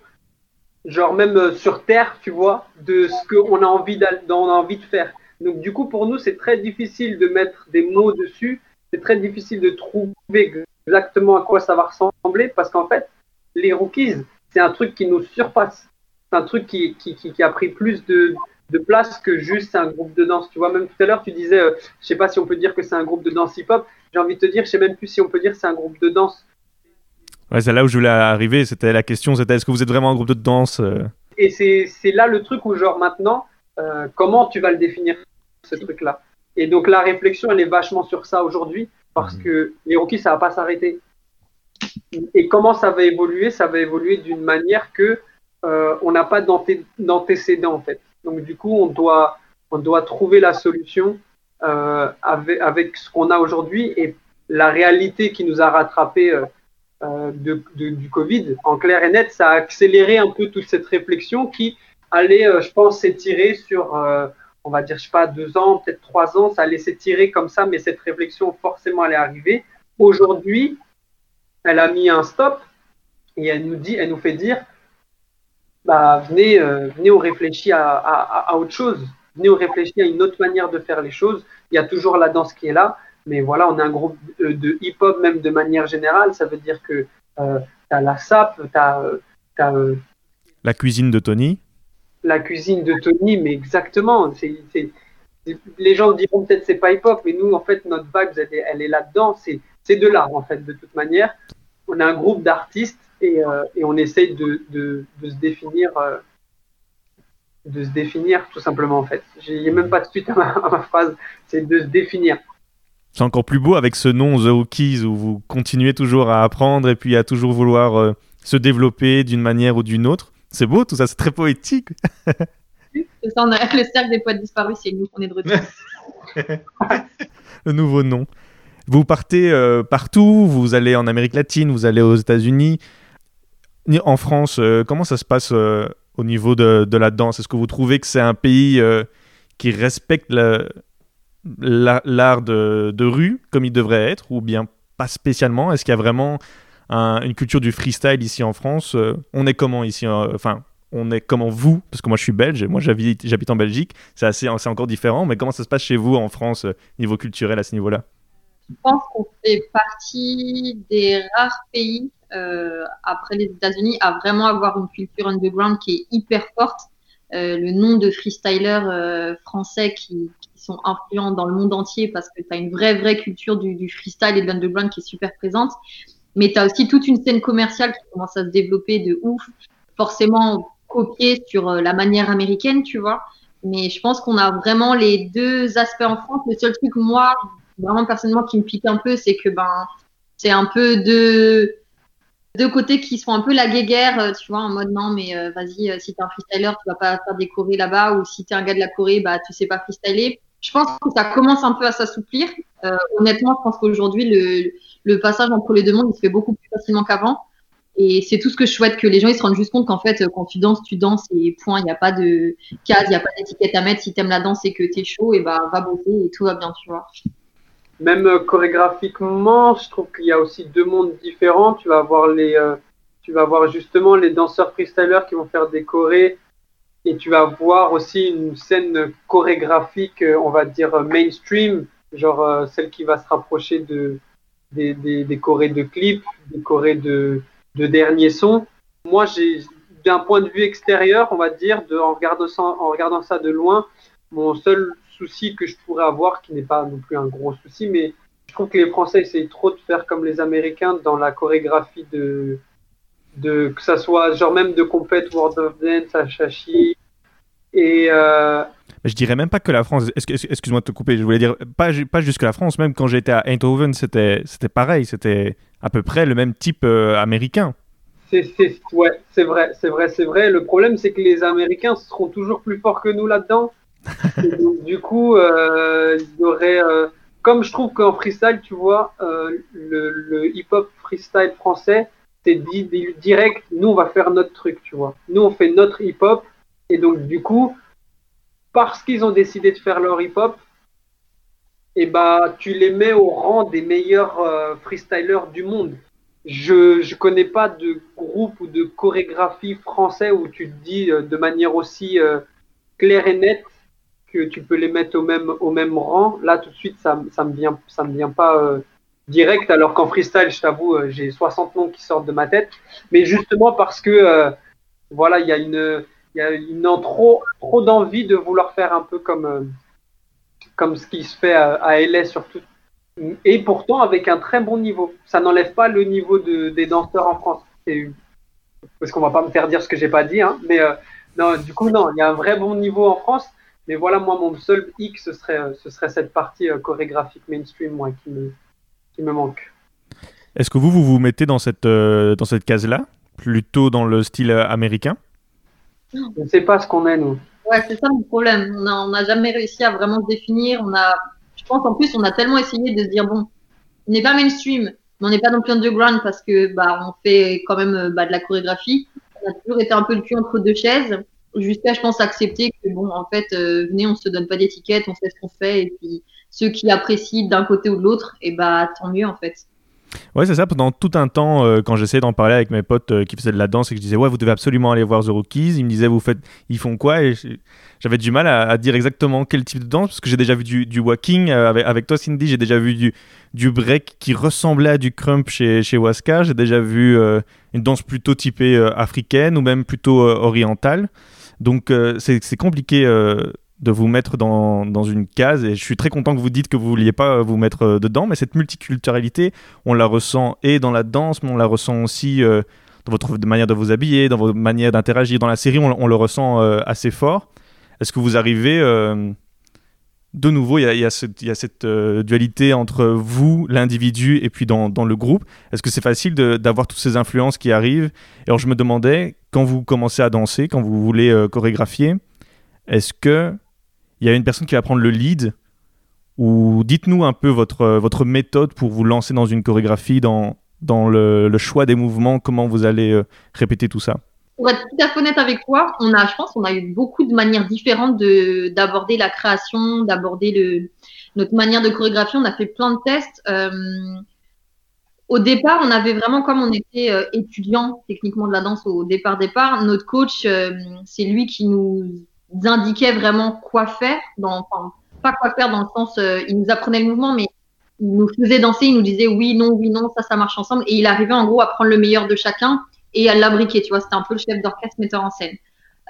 genre même euh, sur Terre, tu vois, de ce qu'on a envie a envie de faire. Donc du coup, pour nous, c'est très difficile de mettre des mots dessus. C'est très difficile de trouver exactement à quoi ça va ressembler parce qu'en fait, les rookies, c'est un truc qui nous surpasse. C'est un truc qui, qui a pris plus de, de place que juste un groupe de danse. Tu vois, même tout à l'heure, tu disais, euh, je sais pas si on peut dire que c'est un groupe de danse hip-hop. J'ai envie de te dire, je sais même plus si on peut dire que c'est un groupe de danse. Ouais, c'est là où je voulais arriver. C'était la question, c'était est-ce que vous êtes vraiment un groupe de danse euh? Et c'est là le truc où, genre, maintenant, euh, comment tu vas le définir, ce truc-là? Et donc, la réflexion, elle est vachement sur ça aujourd'hui, parce Mhm. que les rookies, ça va pas s'arrêter. Et comment ça va évoluer? Ça va évoluer d'une manière que euh, on n'a pas d'anté- d'antécédent, en fait. Donc, du coup, on doit, on doit trouver la solution euh, avec, avec ce qu'on a aujourd'hui et la réalité qui nous a rattrapés euh, du Covid, en clair et net, ça a accéléré un peu toute cette réflexion qui allait, euh, je pense, s'étirer sur, euh, on va dire, je sais pas, deux ans, peut-être trois ans, ça allait s'étirer comme ça, mais cette réflexion, forcément, elle est arrivée. Aujourd'hui, elle a mis un stop et elle nous dit, elle nous fait dire, bah, venez, venez, on réfléchit à, à, autre chose. Venez, on réfléchit à une autre manière de faire les choses. Il y a toujours la danse qui est là, mais voilà, on est un groupe de, de hip-hop même de manière générale. Ça veut dire que euh, tu as la SAP, tu as, euh, la cuisine de Tony. La cuisine de Tony, mais exactement. Les gens diront peut-être c'est pas hip-hop, mais nous, en fait, notre vibe, elle est, elle est là-dedans. C'est, de l'art, en fait, de toute manière. On a un groupe d'artistes et, euh, et on essaye de, de, de se définir. Euh, de se définir tout simplement en fait. Il n'y a même pas de suite à ma, à ma phrase, c'est de se définir. C'est encore plus beau avec ce nom The Hookies où vous continuez toujours à apprendre et puis à toujours vouloir euh, se développer d'une manière ou d'une autre. C'est beau tout ça, c'est très poétique. [laughs] C'est ça, on a le cercle des poètes disparus, c'est nous, on est de retour. [laughs] le nouveau nom. Vous partez euh, partout, vous allez en Amérique latine, vous allez aux États-Unis. En France, euh, comment ça se passe au niveau de, de la danse? Est-ce que vous trouvez que c'est un pays qui respecte la- l'art de, rue comme il devrait être ou bien pas spécialement? Est-ce qu'il y a vraiment un- une culture du freestyle ici en France? Euh, On est comment ici euh, Enfin, on est comment vous? Parce que moi je suis belge et moi j'habite en Belgique. C'est assez, c'est encore différent. Mais comment ça se passe chez vous en France euh, niveau culturel à ce niveau-là? Je pense qu'on fait partie des rares pays, après les États-Unis, à vraiment avoir une culture underground qui est hyper forte. Le nom de freestylers français qui, sont influents dans le monde entier parce que tu as une vraie, vraie culture du, freestyle et de l'underground qui est super présente. Mais tu as aussi toute une scène commerciale qui commence à se développer de ouf, forcément copiée sur euh, la manière américaine, tu vois. Mais je pense qu'on a vraiment les deux aspects en France. Le seul truc, moi, vraiment personnellement, qui me pique un peu, c'est que ben, c'est un peu deux, deux côtés qui sont un peu la guéguerre, euh, tu vois, en mode non, mais euh, vas-y, si t'es un freestyler, tu vas pas faire des chorés là-bas, ou si t'es un gars de la Corée, bah tu sais pas freestyler. Je pense que ça commence un peu à s'assouplir. Euh, honnêtement, je pense qu'aujourd'hui, le, passage entre les deux mondes, il se fait beaucoup plus facilement qu'avant. Et c'est tout ce que je souhaite que les gens ils se rendent juste compte qu'en fait, quand tu danses, tu danses et point. Il n'y a pas de case, il n'y a pas d'étiquette à mettre. Si t'aimes la danse et que t'es chaud, et bah va bosser et tout va bien, tu vois. Même euh, chorégraphiquement, je trouve qu'il y a aussi deux mondes différents. Tu vas avoir les, euh, tu vas avoir justement les danseurs freestylers qui vont faire des chorés, et tu vas avoir aussi une scène chorégraphique, euh, on va dire euh, mainstream, genre euh, celle qui va se rapprocher de des, des, des chorés de clips, des chorés de, de derniers sons. Moi, j'ai d'un point de vue extérieur, on va dire, de, en, regardant ça, en regardant ça de loin, mon seul souci que je pourrais avoir, qui n'est pas non plus un gros souci, mais je trouve que les Français essayent trop de faire comme les Américains dans la chorégraphie de, de que ça soit genre même de compète World of Dance à Chachi. Et euh, je dirais même pas que la France. Excuse-moi de te couper. Je voulais dire pas, pas jusque la France. Même quand j'étais à Eindhoven, c'était c'était pareil. C'était à peu près le même type euh, américain. c'est c'est- ouais, c'est vrai, c'est vrai, c'est vrai. Le problème, c'est que les Américains seront toujours plus forts que nous là-dedans. [laughs] Du coup, euh, il y aurait, comme je trouve qu'en freestyle, tu vois, le, le hip-hop freestyle français, direct. Nous, on va faire notre truc, tu vois. Nous, on fait notre hip-hop. Et donc, du coup, parce qu'ils ont décidé de faire leur hip-hop, et bah, tu les mets au rang des meilleurs euh, freestylers du monde. Je je connais pas de groupe ou de chorégraphie français où tu te dis euh, de manière aussi euh, claire et nette que tu peux les mettre au même au même rang. Là tout de suite ça ça me vient ça me vient pas direct alors qu'en freestyle je t'avoue euh, j'ai 60 noms qui sortent de ma tête mais justement parce que euh, voilà il y a une y a une trop trop d'envie de vouloir faire un peu comme euh, comme ce qui se fait à, à LA surtout et pourtant avec un très bon niveau. Ça n'enlève pas le niveau de, des danseurs en France. C'est- Parce qu'on va pas me faire dire ce que j'ai pas dit, hein. mais non, du coup non, il y a un vrai bon niveau en France. Mais voilà, moi mon seul hic, ce serait, ce serait cette partie chorégraphique mainstream, moi, qui me, qui me manque. Est-ce que vous vous vous mettez dans cette euh, dans cette case-là, plutôt dans le style euh, américain? Je ne sais pas ce qu'on est nous. Ouais, c'est ça le problème. On n'a on jamais réussi à vraiment se définir. On a, je pense en plus, on a tellement essayé de se dire bon, on n'est pas mainstream, mais on n'est pas non plus underground parce que bah on fait quand même euh, bah, de la chorégraphie. On a toujours été un peu le cul entre deux chaises, jusqu'à je pense accepter que bon, en fait, euh, venez, on se donne pas d'étiquette, on sait ce qu'on fait et puis ceux qui apprécient d'un côté ou de l'autre, et bah tant mieux en fait. Ouais, c'est ça. Pendant tout un temps, euh, quand j'essayais d'en parler avec mes potes euh, qui faisaient de la danse et que je disais, ouais, vous devez absolument aller voir The Rookies, ils me disaient, vous faites, ils font quoi? Et j'avais du mal à, dire exactement quel type de danse, parce que j'ai déjà vu du, du walking euh, avec, toi, Cindy, j'ai déjà vu du, break qui ressemblait à du crump chez, chez Waska, j'ai déjà vu une danse plutôt typée africaine ou même plutôt orientale. Donc, c'est compliqué. De vous mettre dans, dans une case et je suis très content que vous dites que vous vouliez pas euh, vous mettre euh, dedans mais cette multiculturalité on la ressent et dans la danse, mais on la ressent aussi euh, dans votre manière de vous habiller, dans votre manière d'interagir. Dans la série, on, le ressent assez fort. Est-ce que vous arrivez... de nouveau, il y a, cette, dualité entre vous, l'individu, et puis dans, dans le groupe? Est-ce que c'est facile d'avoir toutes ces influences qui arrivent? Et alors, je me demandais, quand vous commencez à danser, quand vous voulez chorégraphier, est-ce que il y a une personne qui va prendre le lead ou dites-nous un peu votre, euh, votre méthode pour vous lancer dans une chorégraphie, dans, dans le, choix des mouvements, comment vous allez euh, répéter tout ça? Pour être tout à fait honnête avec toi, on a, je pense, on a eu beaucoup de manières différentes de d'aborder la création, d'aborder notre manière de chorégraphie. On a fait plein de tests. Euh, au départ, on avait vraiment, comme on était étudiant techniquement de la danse au départ, départ, notre coach, c'est lui qui nous indiquait vraiment quoi faire. Dans, enfin, pas quoi faire dans le sens, euh, il nous apprenait le mouvement, mais il nous faisait danser, il nous disait oui, non, oui, non, ça, ça marche ensemble. Et il arrivait en gros à prendre le meilleur de chacun et à l'abriquer, tu vois. C'était un peu le chef d'orchestre metteur en scène.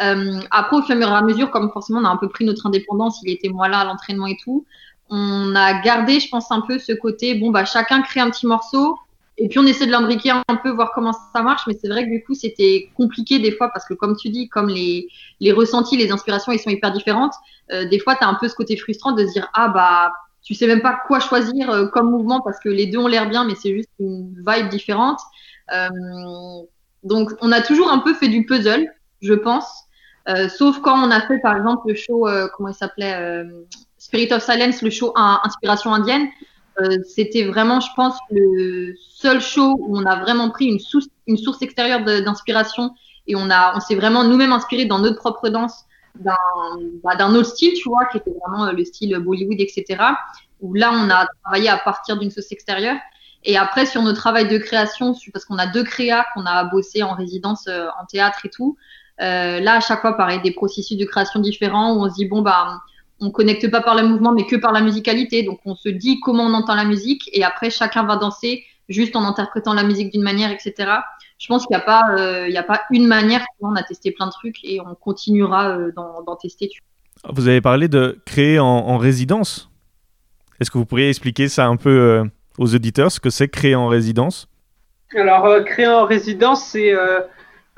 Euh, après, au fur et à mesure, comme forcément on a un peu pris notre indépendance, il était moi là à l'entraînement et tout, on a gardé, je pense, un peu ce côté, bon, bah, chacun crée un petit morceau, et puis on essaie de l'imbriquer un peu, voir comment ça marche, mais c'est vrai que du coup, c'était compliqué des fois, parce que comme tu dis, comme les, les ressentis, les inspirations, ils sont hyper différentes, euh, des fois, tu as un peu ce côté frustrant de se dire, ah bah, tu sais même pas quoi choisir euh, comme mouvement, parce que les deux ont l'air bien, mais c'est juste une vibe différente. Euh, donc, on a toujours un peu fait du puzzle, je pense. Euh, sauf quand on a fait, par exemple, le show, euh, comment il s'appelait euh, Spirit of Silence, le show à inspiration indienne. Euh, C'était vraiment, je pense, le seul show où on a vraiment pris une, source, extérieure d'inspiration et on, s'est vraiment nous-mêmes inspiré dans notre propre danse d'un bah, autre style, tu vois, qui était vraiment euh, le style Bollywood, etc. Où là, on a travaillé à partir d'une source extérieure. Et après, sur nos travail de création, parce qu'on a deux créas qu'on a bossé en résidence euh, en théâtre et tout, là, à chaque fois, pareil, des processus de création différents où on se dit, bon, bah, on connecte pas par le mouvement, mais que par la musicalité. Donc, on se dit comment on entend la musique et après, chacun va danser juste en interprétant la musique d'une manière, etc. Je pense qu'il n'y a, pas, euh, il y a pas une manière. On a testé plein de trucs et on continuera euh, d'en tester. Vous avez parlé de créer en, en résidence. Est-ce que vous pourriez expliquer ça un peu euh, aux auditeurs, ce que c'est créer en résidence? Alors, euh, créer en résidence, c'est.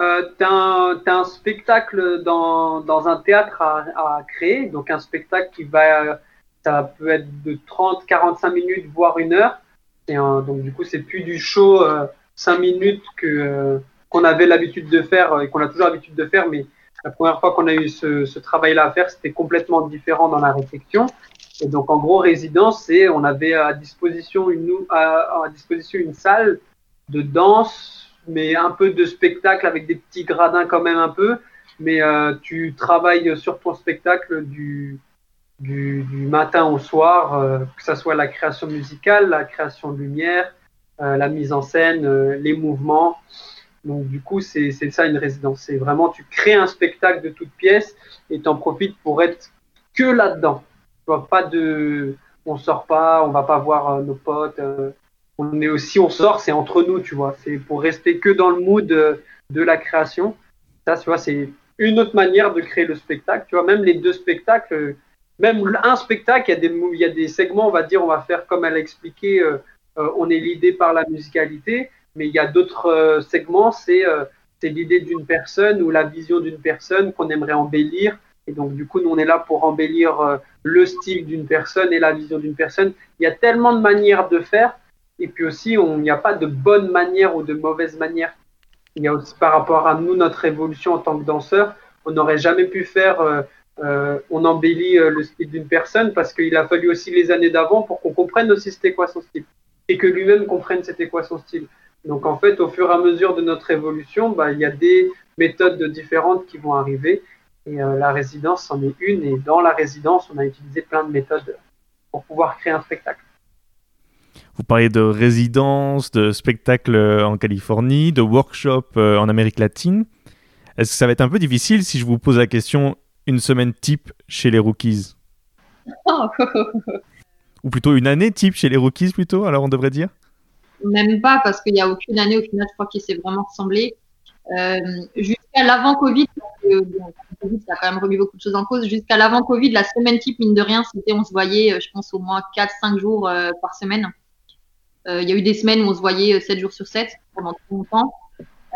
Euh, euh, t'as un, spectacle dans, un théâtre à, créer, donc un spectacle qui va. Ça peut être de 30, 45 minutes, voire une heure. Et, euh, donc, du coup, c'est plus du show euh, 5 minutes que, euh, qu'on avait l'habitude de faire euh, et qu'on a toujours l'habitude de faire, mais la première fois qu'on a eu ce, travail-là à faire, c'était complètement différent dans la réflexion. Et donc, en gros, résidence, c'est on avait à disposition une, à disposition une salle de danse, mais un peu de spectacle avec des petits gradins quand même un peu. Mais euh, tu travailles sur ton spectacle du, du, matin au soir, euh, que ce soit la création musicale, la création de lumière, euh, la mise en scène, les mouvements. Donc du coup, c'est ça une résidence. C'est vraiment, tu crées un spectacle de toutes pièces et tu en profites pour être que là-dedans. Tu vois, pas de... On sort pas, on va pas voir nos potes. On est aussi, on sort, c'est entre nous, tu vois. C'est pour rester que dans le mood euh, de la création. Ça, tu vois, c'est une autre manière de créer le spectacle. Tu vois, même les deux spectacles, euh, même un spectacle, il y, a des, segments, on va dire, on va faire comme elle a expliqué, euh, on est l'idée par la musicalité, mais il y a d'autres segments, c'est l'idée d'une personne ou la vision d'une personne qu'on aimerait embellir. Et donc, du coup, nous, on est là pour embellir le style d'une personne et la vision d'une personne. Il y a tellement de manières de faire. Et puis aussi, on- n'y a pas de bonne manière ou de mauvaise manière. Il y a aussi par rapport à nous, notre évolution en tant que danseur, on n'aurait jamais pu faire, euh, euh, on embellit euh, le style d'une personne parce qu'il a fallu aussi les années d'avant pour qu'on comprenne aussi c'était quoi son style et que lui-même comprenne c'était quoi son style. Donc en fait, au fur et à mesure de notre évolution, bah, il y a des méthodes différentes qui vont arriver et la résidence en est une et dans la résidence, on a utilisé plein de méthodes pour pouvoir créer un spectacle. Vous parlez de résidences, de spectacles euh, en Californie, de workshops euh, en Amérique latine. Est-ce que ça va être un peu difficile si je vous pose la question une semaine type chez les rookies? [laughs] Ou plutôt une année type chez les rookies plutôt, alors on devrait dire? Même pas, parce qu'il n'y a aucune année au final, je crois, qui s'est vraiment ressemblé. Euh, jusqu'à l'avant Covid, parce que, bon, Covid, ça a quand même remis beaucoup de choses en cause. Jusqu'à l'avant Covid, la semaine type, mine de rien, c'était on se voyait, euh, je pense, au moins 4-5 jours euh, par semaine. Euh, Il y a eu des semaines où on se voyait euh, 7 jours sur 7 pendant très longtemps.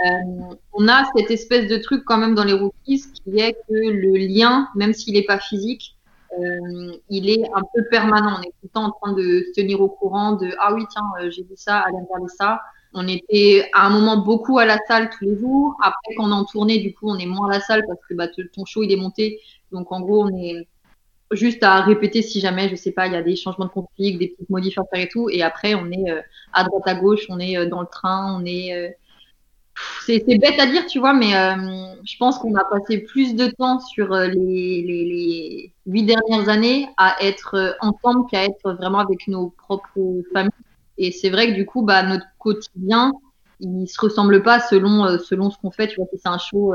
Euh, on a cette espèce de truc quand même dans les rookies qui est que le lien, même s'il n'est pas physique, euh, il est un peu permanent. On est tout le temps en train de se tenir au courant de ah oui tiens euh, j'ai vu ça, allez regarder ça. On était à un moment beaucoup à la salle tous les jours. Après quand on est en tournée, du coup on est moins à la salle parce que bah, ton show il est monté. Donc en gros on est juste à répéter si jamais je sais pas il y a des changements de config, des petites modifs et tout. Et après on est euh, à droite à gauche, on est euh, dans le train, on est euh, c'est bête à dire, tu vois, mais euh, je pense qu'on a passé plus de temps sur euh, les, les, les huit dernières années à être euh, ensemble qu'à être vraiment avec nos propres familles. Et c'est vrai que du coup, bah, notre quotidien, il se ressemble pas selon, selon ce qu'on fait. Tu vois, si c'est un show,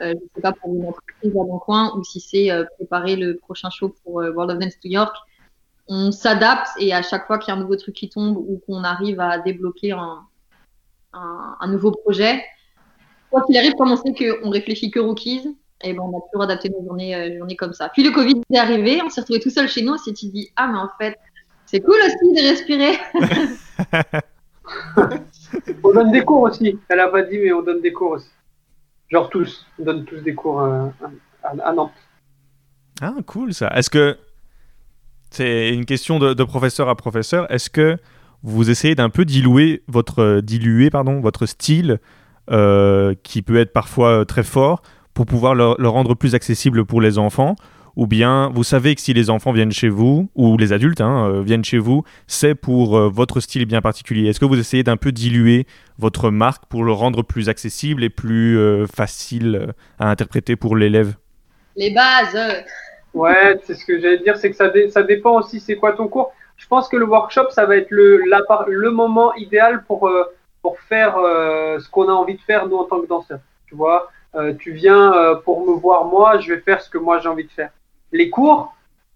euh, je sais pas, pour une entreprise à mon coin, ou si c'est euh, préparer le prochain show pour euh, World of Dance New York, on s'adapte et à chaque fois qu'il y a un nouveau truc qui tombe ou qu'on arrive à débloquer un, un, un nouveau projet, quoi qu'il arrive, comme on sait qu'on réfléchit que rookies, et ben on a toujours adapté nos journées, euh, journées comme ça. Puis le Covid est arrivé, on s'est retrouvé tout seul chez nous, on s'est dit ah mais en fait c'est cool aussi de respirer. [laughs] On donne des cours aussi. Elle a pas dit, mais on donne des cours aussi. Genre tous. On donne tous des cours euh, à, Nantes. Ah, cool ça. Est-ce que c'est une question de, professeur à professeur Est-ce que vous essayez d'un peu diluer votre, diluer, pardon, votre style euh, qui peut être parfois euh, très fort pour pouvoir le rendre plus accessible pour les enfants ou bien vous savez que si les enfants viennent chez vous, ou les adultes hein, euh, viennent chez vous, c'est pour euh, votre style bien particulier. Est-ce que vous essayez d'un peu diluer votre marque pour le rendre plus accessible et plus euh, facile à interpréter pour l'élève? Les bases. Ouais, c'est ce que j'allais dire, c'est que ça, dé- ça dépend aussi c'est quoi ton cours. Je pense que le workshop, ça va être le, la par- le moment idéal pour, euh, pour faire euh, ce qu'on a envie de faire, nous, en tant que danseurs. Tu vois, Euh, tu viens euh, pour me voir moi, je vais faire ce que moi j'ai envie de faire. Les cours,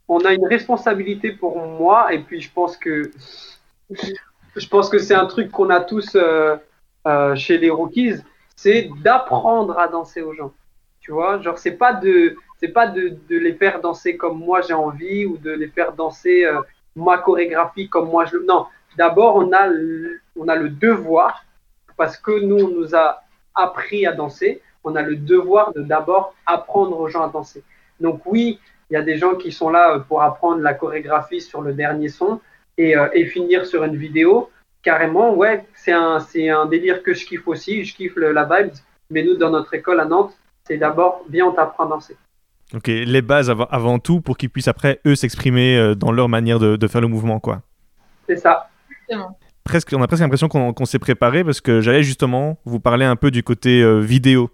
on a une responsabilité pour moi, et puis je pense que je pense que c'est un truc qu'on a tous euh, euh, chez les rookies, c'est d'apprendre à danser aux gens. Tu vois, genre c'est pas de c'est pas de, les faire danser comme moi j'ai envie ou de les faire danser euh, ma chorégraphie comme moi je le. Non, d'abord on a le, on a le devoir parce que nous on nous a appris à danser, on a le devoir de d'abord apprendre aux gens à danser. Donc oui, il y a des gens qui sont là euh, pour apprendre la chorégraphie sur le dernier son et, euh, et finir sur une vidéo. Carrément, ouais, c'est un, c'est un délire que je kiffe aussi, je kiffe le- la vibe. Mais nous, dans notre école à Nantes, c'est d'abord bien on t'apprend à danser. Ok, les bases avant, avant tout pour qu'ils puissent après eux s'exprimer euh, dans leur manière de, de faire le mouvement, quoi. C'est ça. Exactement. Presque, on a presque l'impression qu'on s'est préparé parce que j'allais justement vous parler un peu du côté euh, vidéo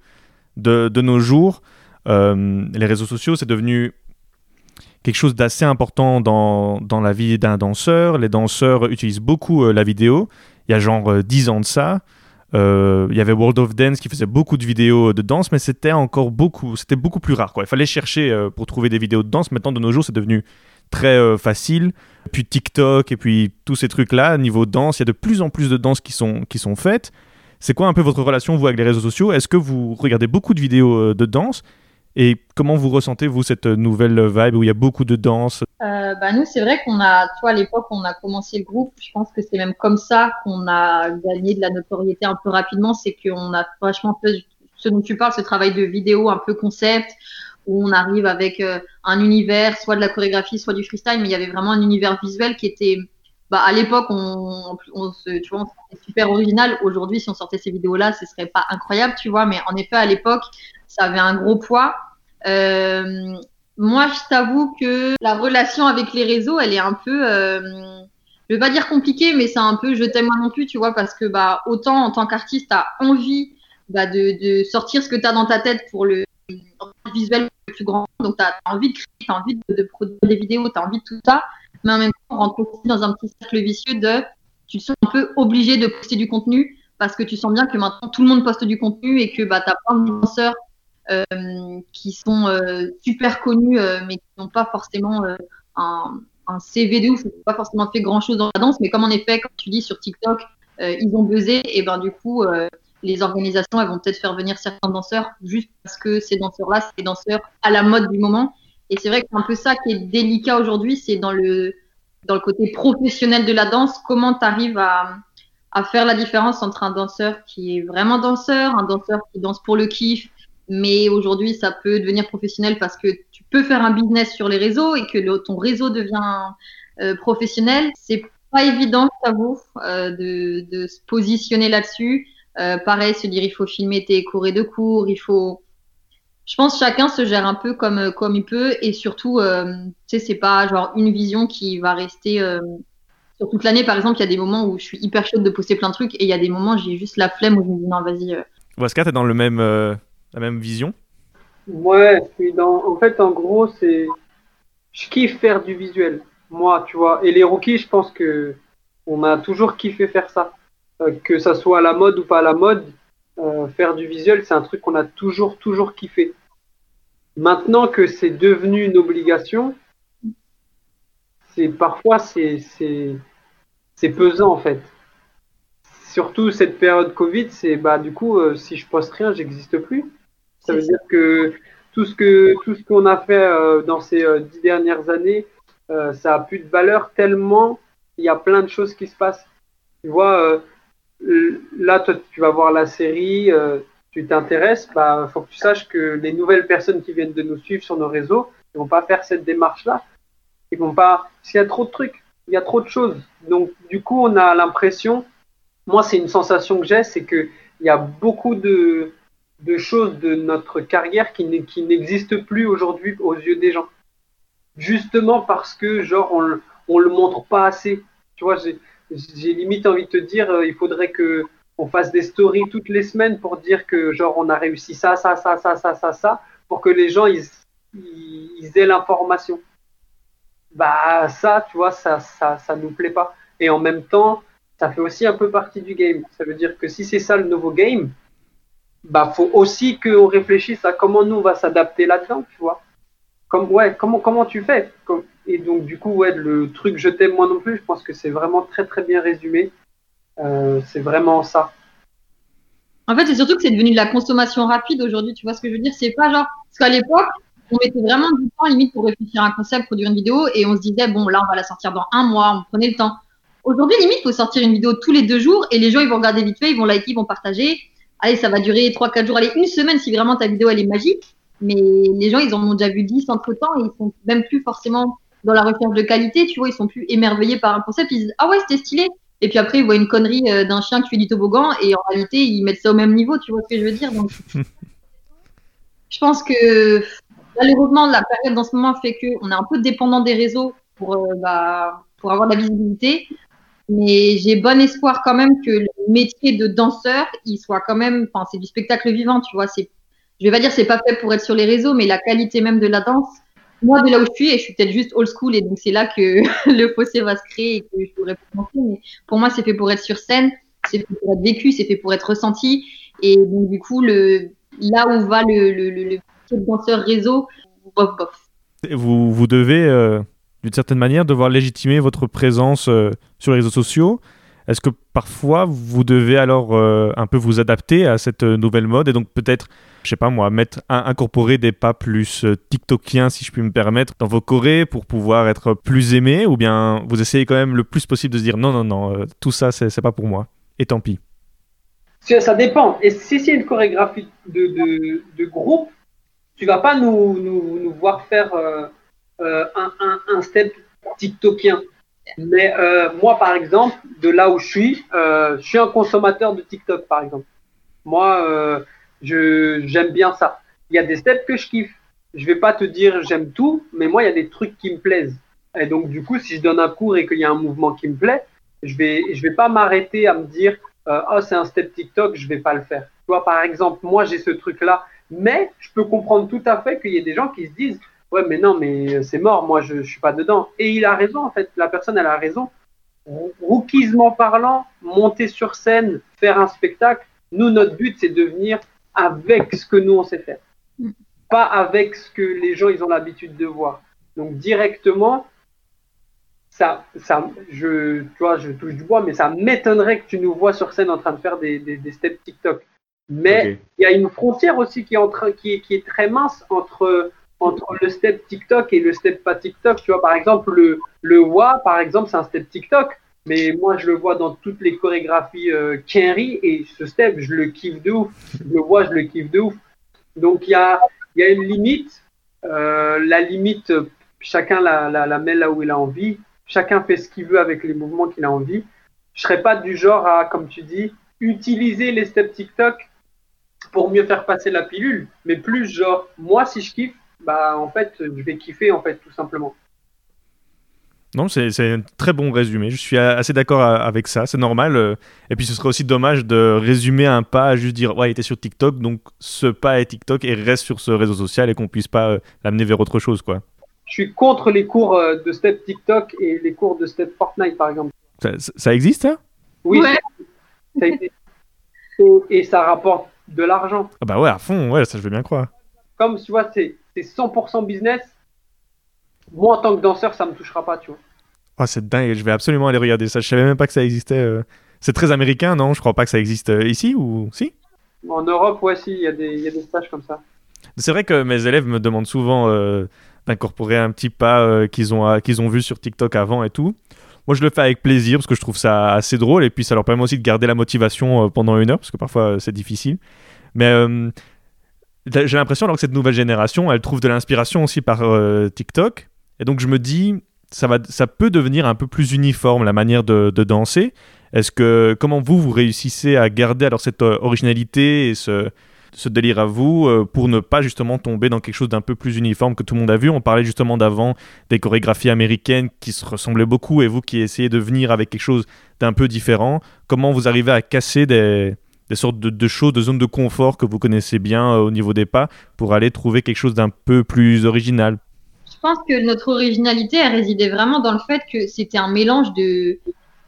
de, de nos jours. Euh, les réseaux sociaux, c'est devenu quelque chose d'assez important dans, dans la vie d'un danseur. Les danseurs utilisent beaucoup euh, la vidéo. Il y a genre euh, 10 ans de ça. euh, il y avait World of Dance qui faisait beaucoup de vidéos de danse, mais c'était encore beaucoup, c'était beaucoup plus rare. Il fallait chercher euh, pour trouver des vidéos de danse. Maintenant, de nos jours, c'est devenu très facile. Puis TikTok et puis tous ces trucs-là, niveau danse, il y a de plus en plus de danses qui sont, qui sont faites. C'est quoi un peu votre relation, vous, avec les réseaux sociaux? Est-ce que vous regardez beaucoup de vidéos de danse? Et comment vous ressentez, vous, cette nouvelle vibe où il y a beaucoup de danse? Euh, bah nous, c'est vrai qu'on a, toi, à l'époque, on a commencé le groupe. Je pense que c'est même comme ça qu'on a gagné de la notoriété un peu rapidement. C'est qu'on a vachement fait ce dont tu parles, ce travail de vidéo un peu concept, où on arrive avec euh, un univers, soit de la chorégraphie, soit du freestyle, mais il y avait vraiment un univers visuel qui était, bah, à l'époque, on, on se, tu vois, c'était super original. Aujourd'hui, si on sortait ces vidéos-là, ce serait pas incroyable, tu vois, mais en effet, à l'époque, ça avait un gros poids. Euh, moi, je t'avoue que la relation avec les réseaux, elle est un peu, euh, je vais pas dire compliquée, mais c'est un peu je t'aime moi non plus, tu vois, parce que bah autant en tant qu'artiste, t'as envie bah, de, de sortir ce que t'as dans ta tête pour le visuel le plus grand, donc t'as as envie de créer, t'as envie de, produire des vidéos, t'as envie de tout ça, mais en même temps, on rentre aussi dans un petit cercle vicieux de tu te sens un peu obligé de poster du contenu parce que tu sens bien que maintenant tout le monde poste du contenu et que bah, tu as plein euh, qui sont euh, super connus euh, mais qui n'ont pas forcément euh, un, CV de ouf, ils n'ont pas forcément fait grand chose dans la danse, mais comme en effet, comme tu dis sur TikTok, euh, ils ont buzzé et ben du coup euh, les organisations elles vont peut-être faire venir certains danseurs juste parce que ces danseurs-là, c'est des danseurs à la mode du moment. Et c'est vrai que c'est un peu ça qui est délicat aujourd'hui, c'est dans le dans le côté professionnel de la danse, comment tu arrives à faire la différence entre un danseur qui est vraiment danseur, un danseur qui danse pour le kiff, mais aujourd'hui ça peut devenir professionnel parce que tu peux faire un business sur les réseaux et que ton réseau devient euh, professionnel. C'est pas évident, je t'avoue, euh, de, se positionner là-dessus. Euh, pareil, se dire il faut filmer tes cours de cours, il faut. Je pense que chacun se gère un peu comme comme il peut et surtout, euh, tu sais, c'est pas genre une vision qui va rester euh, sur toute l'année. Par exemple, il y a des moments où je suis hyper chaude de poster plein de trucs et il y a des moments où j'ai juste la flemme où je me dis non, vas-y. euh, Waska, t'es dans le même, euh, la même vision Ouais, je suis dans. En fait, en gros, c'est. Je kiffe faire du visuel. Moi, tu vois. Et les rookies, je pense que on a toujours kiffé faire ça. Euh, que ça soit à la mode ou pas à la mode, euh, faire du visuel, c'est un truc qu'on a toujours, toujours kiffé. Maintenant que c'est devenu une obligation, c'est parfois c'est c'est pesant en fait. Surtout cette période Covid, c'est bah du coup euh, si je poste rien, j'existe plus. Ça veut dire que tout ce que tout ce qu'on a fait euh, dans ces euh, dix dernières années, euh, ça a plus de valeur tellement il y a plein de choses qui se passent. Tu vois, là toi tu vas voir la série, tu t'intéresses, bah faut que tu saches que les nouvelles personnes qui viennent de nous suivre sur nos réseaux, ils vont pas faire cette démarche là. Ils vont pas, qu'il y a trop de trucs, il y a trop de choses. Donc du coup on a l'impression, moi c'est une sensation que j'ai, c'est que il y a beaucoup de de choses de notre carrière qui n'existent plus aujourd'hui aux yeux des gens. Justement parce que, genre, on, on le montre pas assez. Tu vois, j'ai limite envie de te dire, euh, il faudrait que on fasse des stories toutes les semaines pour dire que, genre, on a réussi ça, ça, ça, ça, ça, ça, ça, pour que les gens, ils, ils, ils aient l'information. Bah, ça, tu vois, ça, ça, ça nous plaît pas. Et en même temps, ça fait aussi un peu partie du game. Ça veut dire que si c'est ça le nouveau game, bah faut aussi qu'on réfléchisse à comment nous on va s'adapter là-dedans, tu vois. Comme ouais, comment comment tu fais? Et donc du coup ouais, le truc je t'aime moi non plus, je pense que c'est vraiment très très bien résumé. Euh, c'est vraiment ça. En fait, c'est surtout que c'est devenu de la consommation rapide aujourd'hui. Tu vois ce que je veux dire? C'est pas genre parce qu'à l'époque, on mettait vraiment du temps limite pour réfléchir à un concept, produire une vidéo, et on se disait bon là on va la sortir dans un mois, on prenait le temps. Aujourd'hui, limite, faut sortir une vidéo tous les deux jours, et les gens ils vont regarder vite fait, ils vont liker, ils vont partager. Allez, ça va durer trois quatre jours, allez une semaine si vraiment ta vidéo elle est magique. Mais les gens ils en ont déjà vu 10 entre temps et ils sont même plus forcément dans la recherche de qualité. Tu vois, ils sont plus émerveillés par un concept. Ils disent ah ouais c'était stylé. Et puis après, ils voient une connerie euh, d'un chien qui fait du toboggan et en réalité, ils mettent ça au même niveau, tu vois ce que je veux dire Donc, [laughs] je pense que malheureusement, la période en ce moment fait qu'on est un peu dépendant des réseaux pour, euh, bah, pour avoir de la visibilité. Mais j'ai bon espoir quand même que le métier de danseur, il soit quand même, enfin, c'est du spectacle vivant, tu vois. C'est, je vais pas dire c'est pas fait pour être sur les réseaux, mais la qualité même de la danse. Moi, de là où je suis, et je suis peut-être juste old school, et donc c'est là que [laughs] le fossé va se créer et que je pourrais mentir, mais pour moi, c'est fait pour être sur scène, c'est fait pour être vécu, c'est fait pour être ressenti. Et donc, du coup, le, là où va le, le, le, le danseur réseau, bof, bof. Vous, vous devez, euh, d'une certaine manière, devoir légitimer votre présence euh, sur les réseaux sociaux. Est-ce que parfois vous devez alors euh, un peu vous adapter à cette euh, nouvelle mode et donc peut-être, je sais pas moi, mettre, incorporer des pas plus TikTokiens, si je puis me permettre, dans vos chorés pour pouvoir être plus aimé ou bien vous essayez quand même le plus possible de se dire non, non, non, tout ça c'est pas pour moi et tant pis. Ça dépend. Et si c'est une chorégraphie de, groupe, tu vas pas nous voir faire euh, un, un, step TikTokien. Mais euh, moi, par exemple, de là où je suis, euh, je suis un consommateur de TikTok, par exemple. Moi, je j'aime bien ça. Il y a des steps que je kiffe. Je vais pas te dire j'aime tout, mais moi, il y a des trucs qui me plaisent. Et donc, du coup, si je donne un cours et qu'il y a un mouvement qui me plaît, je vais je vais pas m'arrêter à me dire oh c'est un step TikTok, je vais pas le faire. Tu vois, par exemple, moi j'ai ce truc-là, mais je peux comprendre tout à fait qu'il y ait des gens qui se disent ouais mais non mais c'est mort, moi je, je suis pas dedans. Et il a raison en fait, la personne elle a raison. Rookiesement parlant, monter sur scène, faire un spectacle, nous, notre but, c'est de venir avec ce que nous, on sait faire. Mm. Pas avec ce que les gens, ils ont l'habitude de voir. Donc, directement, ça, ça, je, tu vois, je touche du bois, mais ça m'étonnerait que tu nous vois sur scène en train de faire des, des, des steps TikTok. Mais il y a une frontière aussi qui est, en train, qui est, qui est très mince entre, entre le step TikTok et le step pas TikTok. Tu vois, par exemple, le, le wa, par exemple, c'est un step TikTok. Mais moi, je le vois dans toutes les chorégraphies euh, Kenry et ce step, je le kiffe de ouf. Je le vois, je le kiffe de ouf. Donc, il y a, y a une limite. Euh, la limite, chacun la, la, la met là où il a envie. Chacun fait ce qu'il veut avec les mouvements qu'il a envie. Je serais pas du genre à, comme tu dis, utiliser les steps TikTok pour mieux faire passer la pilule, mais plus genre, moi, si je kiffe, bah, en fait, je vais kiffer, en fait, tout simplement. Non, c'est c'est un très bon résumé. Je suis assez d'accord avec ça. C'est normal. euh, Et puis, ce serait aussi dommage de résumer un pas à juste dire Ouais, il était sur TikTok, donc ce pas est TikTok et reste sur ce réseau social et qu'on puisse pas euh, l'amener vers autre chose, quoi. Je suis contre les cours euh, de step TikTok et les cours de step Fortnite, par exemple. Ça, existe, ça? Oui, Ouais. ça a été- et, et ça rapporte de l'argent. Ah bah ouais, à fond, ouais, ça je veux bien croire. Comme tu vois, c'est c'est 100% business. Moi, en tant que danseur, ça me touchera pas, tu vois. Ah, c'est dingue, je vais absolument aller regarder ça. Je savais même pas que ça existait. euh. C'est très américain, non? Je crois pas que ça existe euh, ici ou si? En Europe, ouais, si, il y, a des- il y a des stages comme ça. C'est vrai que mes élèves me demandent souvent euh, d'incorporer un petit pas qu'ils ont, qu'ils ont vu sur TikTok avant et tout. Moi, je le fais avec plaisir parce que je trouve ça assez drôle et puis ça leur permet aussi de garder la motivation pendant une heure parce que parfois c'est difficile. Mais j'ai l'impression alors que cette nouvelle génération, elle trouve de l'inspiration aussi par euh, TikTok. Et donc, je me dis, ça, va, ça peut devenir un peu plus uniforme la manière de, danser. Est-ce que, comment vous, vous réussissez à garder alors cette euh, originalité et ce, ce délire à vous euh, pour ne pas justement tomber dans quelque chose d'un peu plus uniforme que tout le monde a vu? On parlait justement d'avant des chorégraphies américaines qui se ressemblaient beaucoup et vous qui essayez de venir avec quelque chose d'un peu différent. Comment vous arrivez à casser des, des sortes de, de choses, de zones de confort que vous connaissez bien euh, au niveau des pas pour aller trouver quelque chose d'un peu plus original Je pense que notre originalité, elle résidait vraiment dans le fait que c'était un mélange de,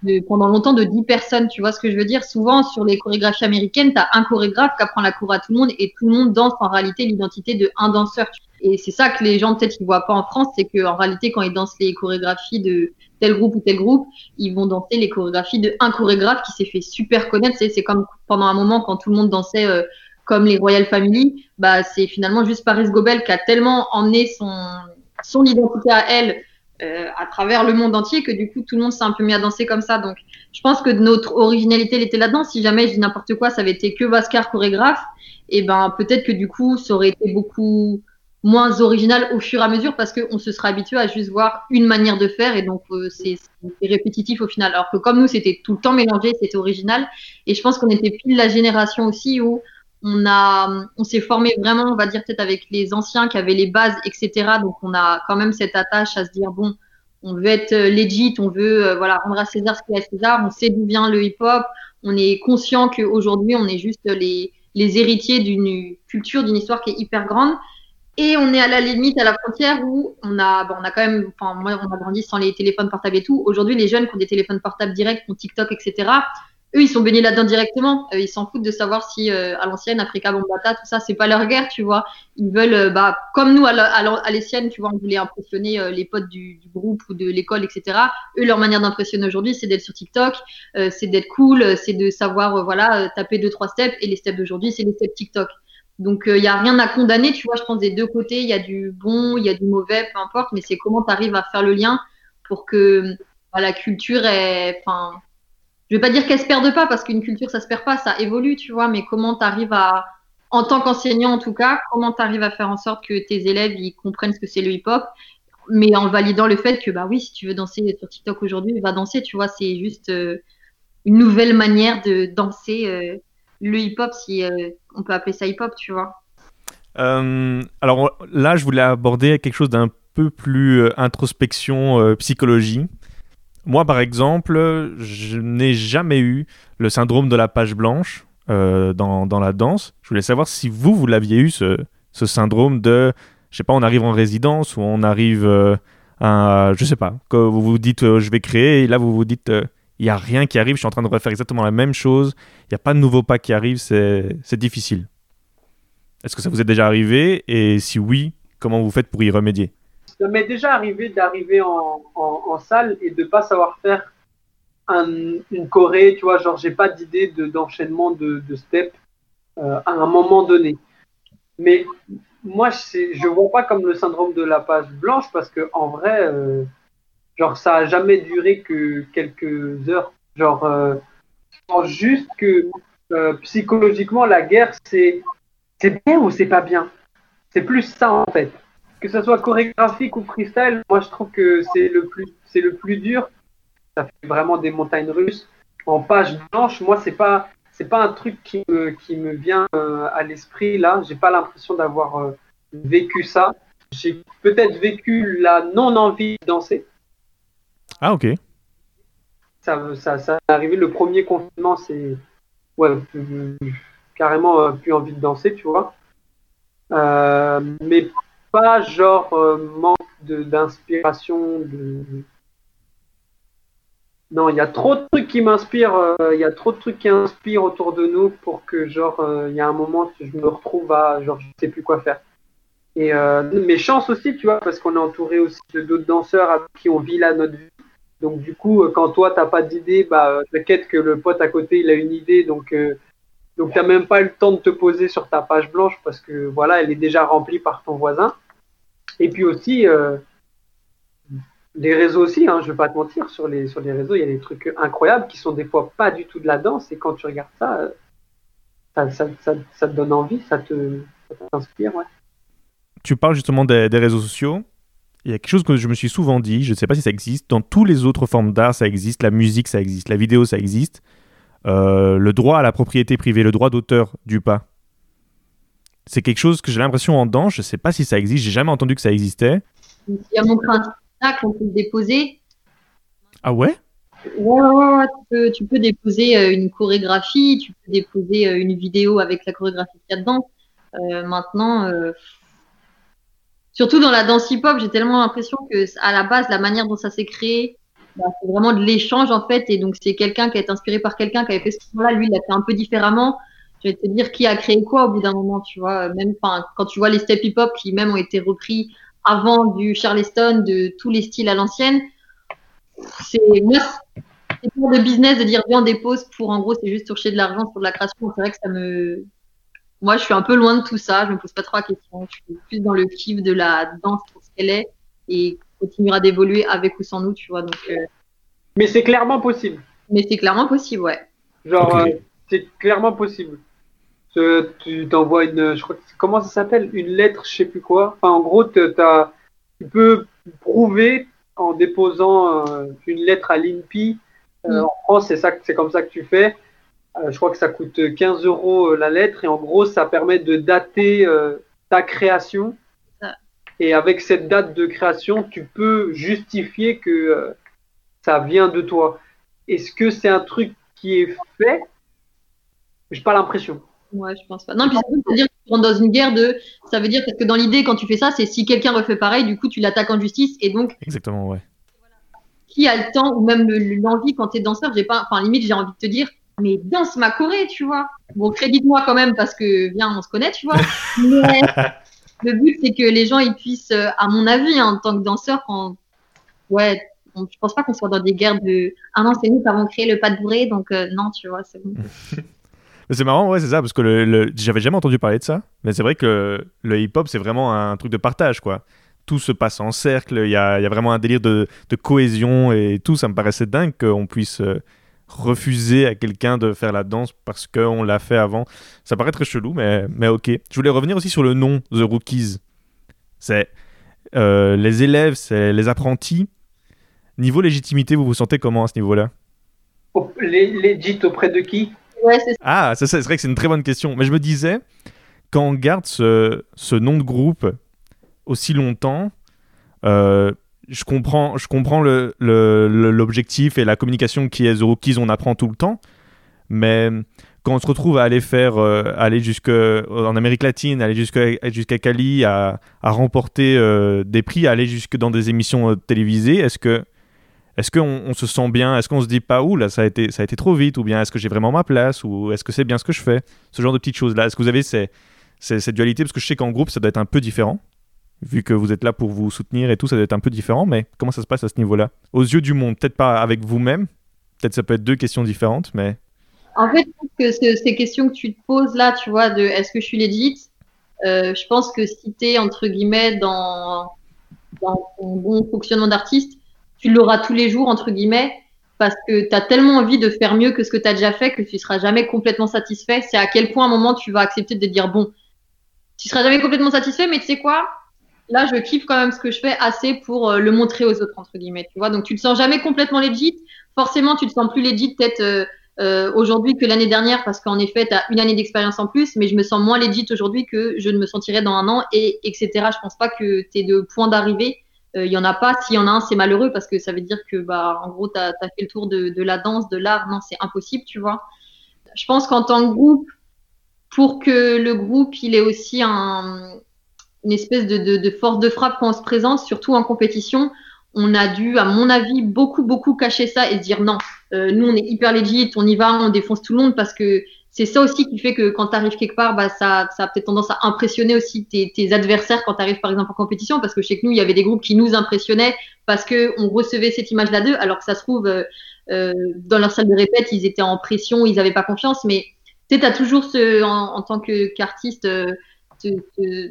de pendant longtemps de 10 personnes. Tu vois ce que je veux dire? Souvent, sur les chorégraphies américaines, tu as un chorégraphe qui apprend la cour à tout le monde et tout le monde danse en réalité l'identité de un danseur. Et c'est ça que les gens peut-être ils voient pas en France, c'est qu'en réalité, quand ils dansent les chorégraphies de tel groupe ou tel groupe, ils vont danser les chorégraphies de un chorégraphe qui s'est fait super connaître. C'est, comme pendant un moment quand tout le monde dansait euh, comme les Royal Family, bah c'est finalement juste Paris Gobel qui a tellement emmené son son identité à elle euh, à travers le monde entier que du coup tout le monde s'est un peu mis à danser comme ça. Donc je pense que notre originalité elle était là-dedans. Si jamais je dis n'importe quoi, ça avait été que Vascar chorégraphe, et ben peut-être que du coup ça aurait été beaucoup moins original au fur et à mesure parce qu'on se sera habitué à juste voir une manière de faire et donc euh, c'est répétitif au final. Alors que comme nous c'était tout le temps mélangé, c'était original et je pense qu'on était pile la génération aussi où on a, on s'est formé vraiment, on va dire peut-être avec les anciens qui avaient les bases, etc. Donc on a quand même cette attache à se dire bon, on veut être euh, legit, on veut euh, voilà rendre à César ce qui est à César. On sait d'où vient le hip-hop. On est conscient qu'aujourd'hui on est juste les les héritiers d'une culture, d'une histoire qui est hyper grande. Et on est à la limite, à la frontière où on a, bon, on a quand même, enfin, moi, on a grandi sans les téléphones portables et tout. Aujourd'hui, les jeunes qui ont des téléphones portables directs, qui ont TikTok, etc., eux, ils sont baignés là-dedans directement. Euh, ils s'en foutent de savoir si, euh, à l'ancienne, Africa Bombata, tout ça, c'est pas leur guerre, tu vois. Ils veulent, euh, bah, comme nous, à la- à la- à l'ancienne, tu vois, on voulait impressionner euh, les potes du, du groupe ou de l'école, etc. Eux, leur manière d'impressionner aujourd'hui, c'est d'être sur TikTok, euh, c'est d'être cool, c'est de savoir, voilà, taper deux, trois steps. Et les steps d'aujourd'hui, c'est les steps TikTok. Donc, il n'y a rien à condamner, tu vois, je pense des deux côtés, il y a du bon, il y a du mauvais, peu importe, mais c'est comment tu arrives à faire le lien pour que bah, la culture est. Enfin, je vais pas dire qu'elle se perde pas, parce qu'une culture, ça se perd pas, ça évolue, tu vois, mais comment tu arrives à, en tant qu'enseignant en tout cas, comment tu arrives à faire en sorte que tes élèves ils comprennent ce que c'est le hip-hop, mais en validant le fait que, bah oui, si tu veux danser sur TikTok aujourd'hui, va danser, tu vois, c'est juste euh, une nouvelle manière de danser. euh, le hip-hop, si euh, on peut appeler ça hip-hop, tu vois. Euh, alors là, je voulais aborder quelque chose d'un peu plus euh, introspection, euh, psychologie. Moi, par exemple, je n'ai jamais eu le syndrome de la page blanche dans, dans la danse. Je voulais savoir si vous, vous l'aviez eu, ce, syndrome de, je sais pas, on arrive en résidence ou on arrive un, je sais pas, que vous vous dites je vais créer et là vous vous dites il y a rien qui arrive, je suis en train de refaire exactement la même chose, il n'y a pas de nouveau pas qui arrive, c'est difficile. Est-ce que ça vous est déjà arrivé? Et si oui, comment vous faites pour y remédier? Ça m'est déjà arrivé d'arriver en, salle et de pas savoir faire un- une choré, tu vois, genre j'ai pas d'idée de- d'enchaînement de, de steps euh, à un moment donné. Mais moi, je vois pas comme le syndrome de la page blanche parce que en vrai, euh, genre ça a jamais duré que quelques heures. Genre, euh, je pense juste que euh, psychologiquement, la guerre, c'est c'est bien ou c'est pas bien? C'est plus ça en fait. Que ce soit chorégraphique ou freestyle, moi je trouve que c'est le plus c'est le plus dur. Ça fait vraiment des montagnes russes. En page blanche, moi c'est pas c'est pas un truc qui me, qui me vient euh, à l'esprit là. J'ai pas l'impression d'avoir vécu ça. J'ai peut-être vécu la non envie de danser. Ah ok. Ça, ça, arrivé le premier confinement, c'est ouais carrément euh, plus envie de danser, tu vois. Euh, mais pas genre euh, manque d'inspiration. De... Non, il y a trop de trucs qui m'inspirent. Il y a trop de trucs qui inspirent autour de nous pour que genre il y a un moment je me retrouve à genre je sais plus quoi faire. Et mes chances aussi, tu vois, parce qu'on est entouré aussi de d'autres danseurs qui on vit là notre vie. Donc du coup, euh, quand toi t'as pas d'idée, bah euh, t'inquiète que le pote à côté il a une idée, donc euh, donc t'as même pas eu le temps de te poser sur ta page blanche parce que voilà, elle est déjà remplie par ton voisin. Et puis aussi les réseaux aussi, hein, je vais pas te mentir, sur les sur les réseaux il y a des trucs incroyables qui sont des fois pas du tout de la danse et quand tu regardes ça, ça, ça, ça, ça te donne envie, ça te t'inspire. Tu parles justement des réseaux sociaux. Il y a quelque chose que je me suis souvent dit, je ne sais pas si ça existe, dans toutes les autres formes d'art ça existe, la musique ça existe, la vidéo ça existe, Euh, le droit à la propriété privée, le droit d'auteur du pas. C'est quelque chose que j'ai l'impression en danse, je ne sais pas si ça existe, j'ai jamais entendu que ça existait. S'il y a montré un spectacle, on peut déposer. Ah ouais Ouais, ouais, ouais, tu peux, tu peux déposer euh, une chorégraphie, tu peux déposer euh, une vidéo avec la chorégraphie qu'il y a dedans. Euh, maintenant, euh, surtout dans la danse hip-hop, j'ai tellement l'impression que à la base, la manière dont ça s'est créé, bah, c'est vraiment de l'échange en fait. Et donc, c'est quelqu'un qui a été inspiré par quelqu'un qui avait fait ce là lui, il l'a fait un peu différemment. Je vais te dire qui a créé quoi au bout d'un moment, tu vois. Même quand tu vois les steps hip-hop qui même ont été repris avant du Charleston, de tous les styles à l'ancienne, c'est moi, c'est pas de business de dire viens on dépose pour en gros c'est juste toucher de l'argent sur de la création. C'est vrai que ça me, moi je suis un peu loin de tout ça. Je me pose pas trop la question. Je suis plus dans le kiff de la danse pour ce qu'elle est et continuera d'évoluer avec ou sans nous, tu vois. Donc, euh, Mais c'est clairement possible. mais c'est clairement possible, ouais. Genre, euh, c'est clairement possible. Tu t'envoies une, je crois que c'est- comment ça s'appelle, une lettre, je sais plus quoi. Enfin, en gros, tu peux prouver en déposant euh, une lettre à l'INPI. Euh, Mm. En France, c'est ça, que- c'est comme ça que tu fais. Euh, je crois que ça coûte 15 euros euh, la lettre et en gros, ça permet de dater euh, ta création. Et avec cette date de création, tu peux justifier que euh, ça vient de toi. Est-ce que c'est un truc qui est fait? J'ai pas l'impression. Ouais, je pense pas. Non, puis ça veut dire que tu rentres dans une guerre de. Ça veut dire parce que dans l'idée, quand tu fais ça, c'est si quelqu'un refait pareil, du coup, tu l'attaques en justice. Et donc, Exactement, ouais. qui a le temps ou même le- l'envie quand t'es danseur, j'ai pas. Enfin, limite, j'ai envie de te dire, mais danse ma choré, tu vois. Bon, crédite-moi quand même parce que, viens, on se connaît, tu vois. Mais [laughs] le but, c'est que les gens, ils puissent, euh, à mon avis, hein, en tant que danseur, quand. Ouais, on- je pense pas qu'on soit dans des guerres de. Ah non, c'est nous qui avons créé le pas de bourré, donc euh, non, tu vois, c'est bon. [laughs] C'est marrant, ouais, c'est ça, parce que le, le- j'avais jamais entendu parler de ça, mais c'est vrai que le hip-hop, c'est vraiment un truc de partage, quoi. Tout se passe en cercle, il y a, il y a vraiment un délire de, de cohésion et tout. Ça me paraissait dingue qu'on puisse euh, refuser à quelqu'un de faire la danse parce qu'on l'a fait avant. Ça paraît très chelou, mais, mais ok. Je voulais revenir aussi sur le nom, The Rookies. C'est euh, les élèves, c'est les apprentis. Niveau légitimité, vous vous sentez comment à ce niveau-là? Au- Les, legit auprès de qui? Ouais, c'est Ah, c'est vrai que c'est une très bonne question. Mais je me disais, quand on garde ce, ce nom de groupe aussi longtemps, euh, je comprends, je comprends l'objectif et la communication qui est Rookies, on apprend tout le temps. Mais quand on se retrouve à aller faire, euh, aller jusque en Amérique latine, aller jusqu'à jusqu'à Cali, à, remporter euh, des prix, aller jusque dans des émissions euh, télévisées, est-ce que est-ce qu'on on se sent bien? Est-ce qu'on se dit pas, ouh là, ça a été, ça a été trop vite? Ou bien est-ce que j'ai vraiment ma place? Ou est-ce que c'est bien ce que je fais? Ce genre de petites choses-là. Est-ce que vous avez cette dualité? Parce que je sais qu'en groupe, ça doit être un peu différent. Vu que vous êtes là pour vous soutenir et tout, ça doit être un peu différent. Mais comment ça se passe à ce niveau-là? Aux yeux du monde, peut-être pas avec vous-même. Peut-être ça peut être deux questions différentes, mais En fait, que ce- ces questions que tu te poses là, tu vois, de est-ce que je suis legit, euh, je pense que si tu es, entre guillemets, dans, dans ton bon fonctionnement d'artiste, tu l'auras tous les jours, entre guillemets, parce que tu as tellement envie de faire mieux que ce que tu as déjà fait que tu seras jamais complètement satisfait. C'est à quel point, à un moment, tu vas accepter de te dire, bon, tu seras jamais complètement satisfait, mais tu sais quoi? Là, je kiffe quand même ce que je fais assez pour euh, le montrer aux autres, entre guillemets, tu vois. Donc, tu te sens jamais complètement legit. Forcément, tu te sens plus legit, peut-être, euh, euh, aujourd'hui que l'année dernière parce qu'en effet, tu as une année d'expérience en plus, mais je me sens moins legit aujourd'hui que je ne me sentirais dans un an, et etc. Je pense pas que tu de point d'arrivée. Il y en a pas. S'il y en a un, c'est malheureux parce que ça veut dire que, bah, en gros, tu as, fait le tour de, de la danse, de l'art. Non, c'est impossible, tu vois. Je pense qu'en tant que groupe, pour que le groupe, il ait aussi un, une espèce de, de, de force de frappe quand on se présente, surtout en compétition, on a dû, à mon avis, beaucoup, beaucoup cacher ça et se dire non, euh, nous on est hyper legit, on y va, on défonce tout le monde parce que c'est ça aussi qui fait que quand tu arrives quelque part, bah, ça, ça a peut-être tendance à impressionner aussi tes, tes adversaires quand tu arrives par exemple en compétition parce que je sais que nous, il y avait des groupes qui nous impressionnaient parce que on recevait cette image-là d'eux alors que ça se trouve, euh, euh, dans leur salle de répète, ils étaient en pression, ils n'avaient pas confiance, mais tu sais, tu toujours ce, en, en tant qu'artiste, euh,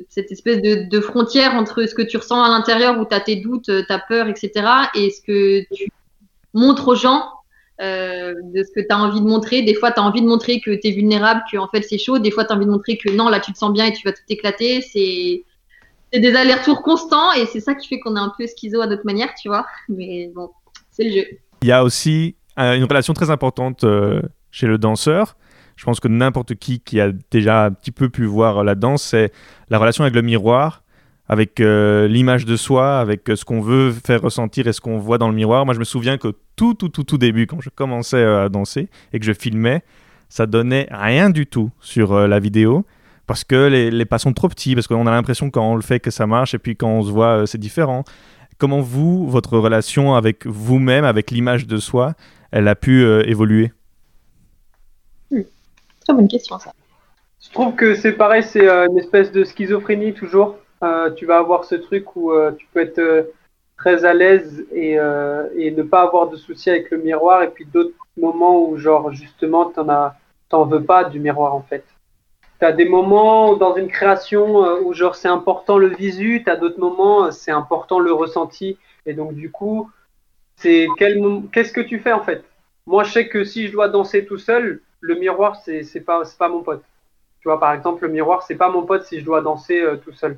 cette espèce de, frontière entre ce que tu ressens à l'intérieur où tu as tes doutes, ta peur, etc. et ce que tu montres aux gens euh, de ce que tu as envie de montrer. Des fois, tu as envie de montrer que tu es vulnérable, que en fait c'est chaud. Des fois, tu as envie de montrer que non, là tu te sens bien et tu vas tout éclater. C'est des allers-retours constants et c'est ça qui fait qu'on est un peu schizo à notre manière, tu vois. Mais bon, c'est le jeu. Il y a aussi euh, une relation très importante euh, chez le danseur je pense que n'importe qui qui a déjà un petit peu pu voir la danse, c'est la relation avec le miroir, avec euh, l'image de soi, avec euh, ce qu'on veut faire ressentir et ce qu'on voit dans le miroir. Moi, je me souviens que tout, tout, tout, tout début, quand je commençais euh, à danser et que je filmais, ça donnait rien du tout sur euh, la vidéo parce que les, pas sont trop petits, parce qu'on a l'impression quand on le fait que ça marche et puis quand on se voit, euh, c'est différent. Comment vous, votre relation avec vous-même, avec l'image de soi, elle a pu euh, évoluer? Très question, ça. Je trouve que c'est pareil, c'est euh, une espèce de schizophrénie toujours. Euh, tu vas avoir ce truc où euh, tu peux être très à l'aise et, et, ne pas avoir de soucis avec le miroir, et puis d'autres moments où, genre, justement, t'en as, t'en veux pas du miroir en fait. T'as des moments dans une création où, genre, c'est important le visu, t'as d'autres moments, c'est important le ressenti, et donc, du coup, c'est quel, qu'est-ce que tu fais en fait? Moi, je sais que si je dois danser tout seul, le miroir, c'est pas pas mon pote. Tu vois, par exemple, le miroir, c'est pas mon pote si je dois danser euh, tout seul.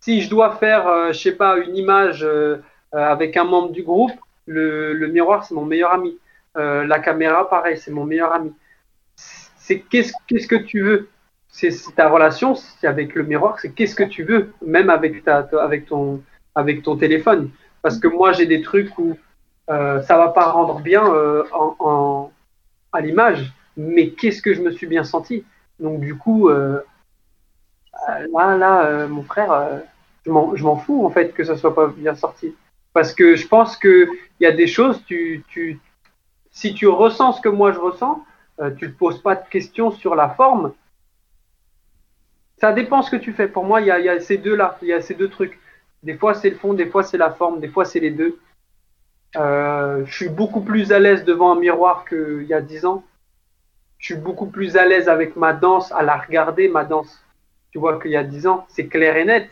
Si je dois faire, euh, je sais pas, une image euh, avec un membre du groupe, le, miroir, c'est mon meilleur ami. la caméra, pareil, c'est mon meilleur ami. C'est qu'est-ce qu'est-ce que tu veux? C'est ta relation avec le miroir, c'est qu'est-ce que tu veux, même avec ta, avec ton avec ton téléphone. Parce que moi, j'ai des trucs où ça va pas rendre bien en, en, à l'image mais qu'est-ce que je me suis bien senti? Donc du coup, euh, là, là, euh, mon frère, euh, je m'en fous en fait que ça soit pas bien sorti. Parce que je pense qu'il y a des choses, tu, si tu ressens ce que moi je ressens, tu ne te poses pas de questions sur la forme. Ça dépend ce que tu fais. Pour moi, il y a, y a, ces deux-là, il y a ces deux trucs. Des fois, c'est le fond, des fois, c'est la forme, des fois, c'est les deux. je suis beaucoup plus à l'aise devant un miroir qu'il y a dix ans je suis beaucoup plus à l'aise avec ma danse, à la regarder, ma danse. Tu vois qu'il y a dix ans, c'est clair et net.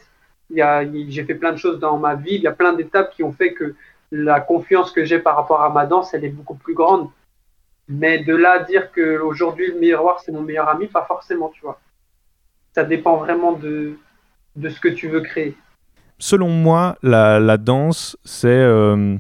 J'ai fait plein de choses dans ma vie, il y a plein d'étapes qui ont fait que la confiance que j'ai par rapport à ma danse, elle est beaucoup plus grande. Mais de là à dire que aujourd'hui le miroir c'est mon meilleur ami, pas forcément, tu vois. Ça dépend vraiment de, de ce que tu veux créer. Selon moi, la, la danse, c'est euh,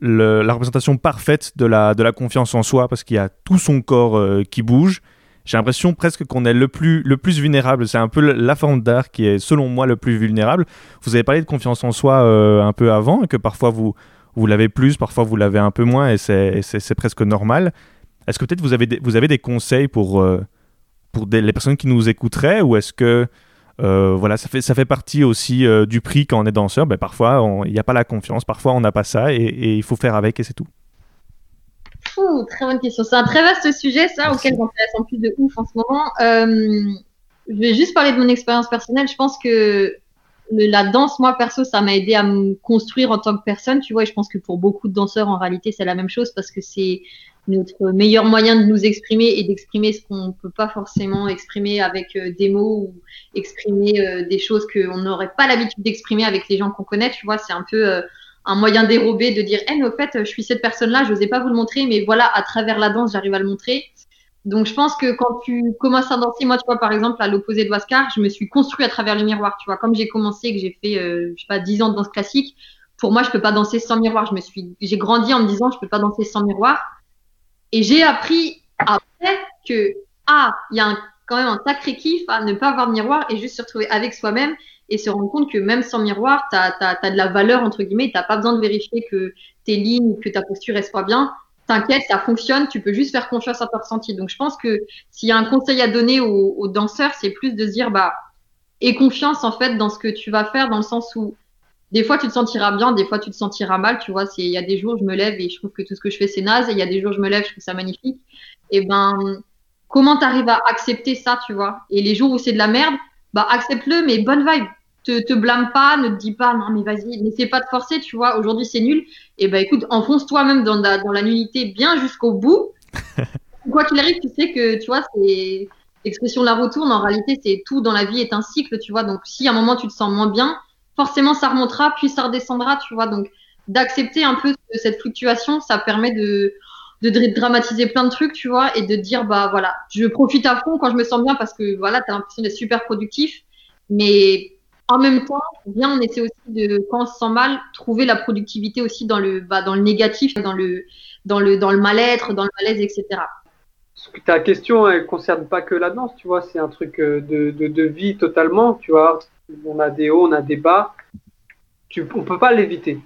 la représentation parfaite de la, de la confiance en soi parce qu'il y a tout son corps euh, qui bouge. J'ai l'impression presque qu'on est le plus, le plus vulnérable. C'est un peu la forme d'art qui est, selon moi, le plus vulnérable. Vous avez parlé de confiance en soi euh, un peu avant et que parfois vous, vous l'avez plus, parfois vous l'avez un peu moins et c'est presque normal. Est-ce que peut-être vous avez des, vous avez des conseils pour, euh, pour les personnes qui nous écouteraient ou est-ce que euh, voilà, ça fait, ça fait partie aussi euh, du prix quand on est danseur ben, Parfois, il n'y a pas la confiance, parfois on n'a pas ça et, et il faut faire avec et c'est tout. Ouh, très bonne question. C'est un très vaste sujet, ça, Merci. auquel j'intéresse en plus de ouf en ce moment. Euh, je vais juste parler de mon expérience personnelle. Je pense que le- la danse, moi, perso, ça m'a aidé à me construire en tant que personne, tu vois. Et je pense que pour beaucoup de danseurs, en réalité, c'est la même chose parce que c'est notre meilleur moyen de nous exprimer et d'exprimer ce qu'on peut pas forcément exprimer avec euh, des mots ou exprimer euh, des choses qu'on n'aurait pas l'habitude d'exprimer avec les gens qu'on connaît, tu vois. C'est un peu euh, un moyen dérobé de dire, eh, mais au fait, je suis cette personne-là, je n'osais pas vous le montrer, mais voilà, à travers la danse, j'arrive à le montrer. Donc, je pense que quand tu commences à danser, moi, tu vois, par exemple, à l'opposé de Wascar, je me suis construit à travers le miroir, tu vois. Comme j'ai commencé, que j'ai fait, je sais pas, 10 ans de danse classique, pour moi, je peux pas danser sans miroir. Je me suis, j'ai grandi en me disant, je peux pas danser sans miroir. Et j'ai appris après que, ah, il y a un- quand même un sacré kiff à ne pas avoir de miroir et juste se retrouver avec soi-même et se rendre compte que même sans miroir, tu as, de la valeur, entre guillemets, tu pas besoin de vérifier que tes lignes, que ta posture elle soit bien. T'inquiète, ça fonctionne, tu peux juste faire confiance à ton ressenti. Donc je pense que s'il y a un conseil à donner aux, aux danseurs, c'est plus de se dire, bah, aie confiance en fait dans ce que tu vas faire, dans le sens où des fois tu te sentiras bien, des fois tu te sentiras mal, tu vois. c'est- Il y a des jours je me lève et je trouve que tout ce que je fais c'est naze, et il y a des jours je me lève, je trouve ça magnifique. Et ben, comment t'arrives à accepter ça, tu vois? Et les jours où c'est de la merde, bah accepte-le, mais bonne vibe. Te, te blâme pas, ne te dis pas non mais vas-y, n'essaie pas de forcer, tu vois. Aujourd'hui c'est nul. Et ben écoute, enfonce toi-même dans la, dans la nullité bien jusqu'au bout. [laughs] Quoi qu'il arrive, tu sais que tu vois c'est l'expression la retourne. En réalité, c'est tout dans la vie est un cycle, tu vois. Donc si à un moment tu te sens moins bien, forcément ça remontera, puis ça redescendra, tu vois. Donc d'accepter un peu cette fluctuation, ça permet de de dra- dramatiser plein de trucs, tu vois, et de dire bah voilà, je profite à fond quand je me sens bien parce que voilà, t'as l'impression d'être super productif, mais en même temps, bien on essaie aussi de quand on se sent mal, trouver la productivité aussi dans le bah, dans le négatif, dans le dans le dans le mal-être, dans le malaise, etc. Ta question, elle concerne pas que la danse, tu vois, c'est un truc euh, de, de, de vie totalement, tu vois. On a des hauts, on a des bas. On peut pas l'éviter.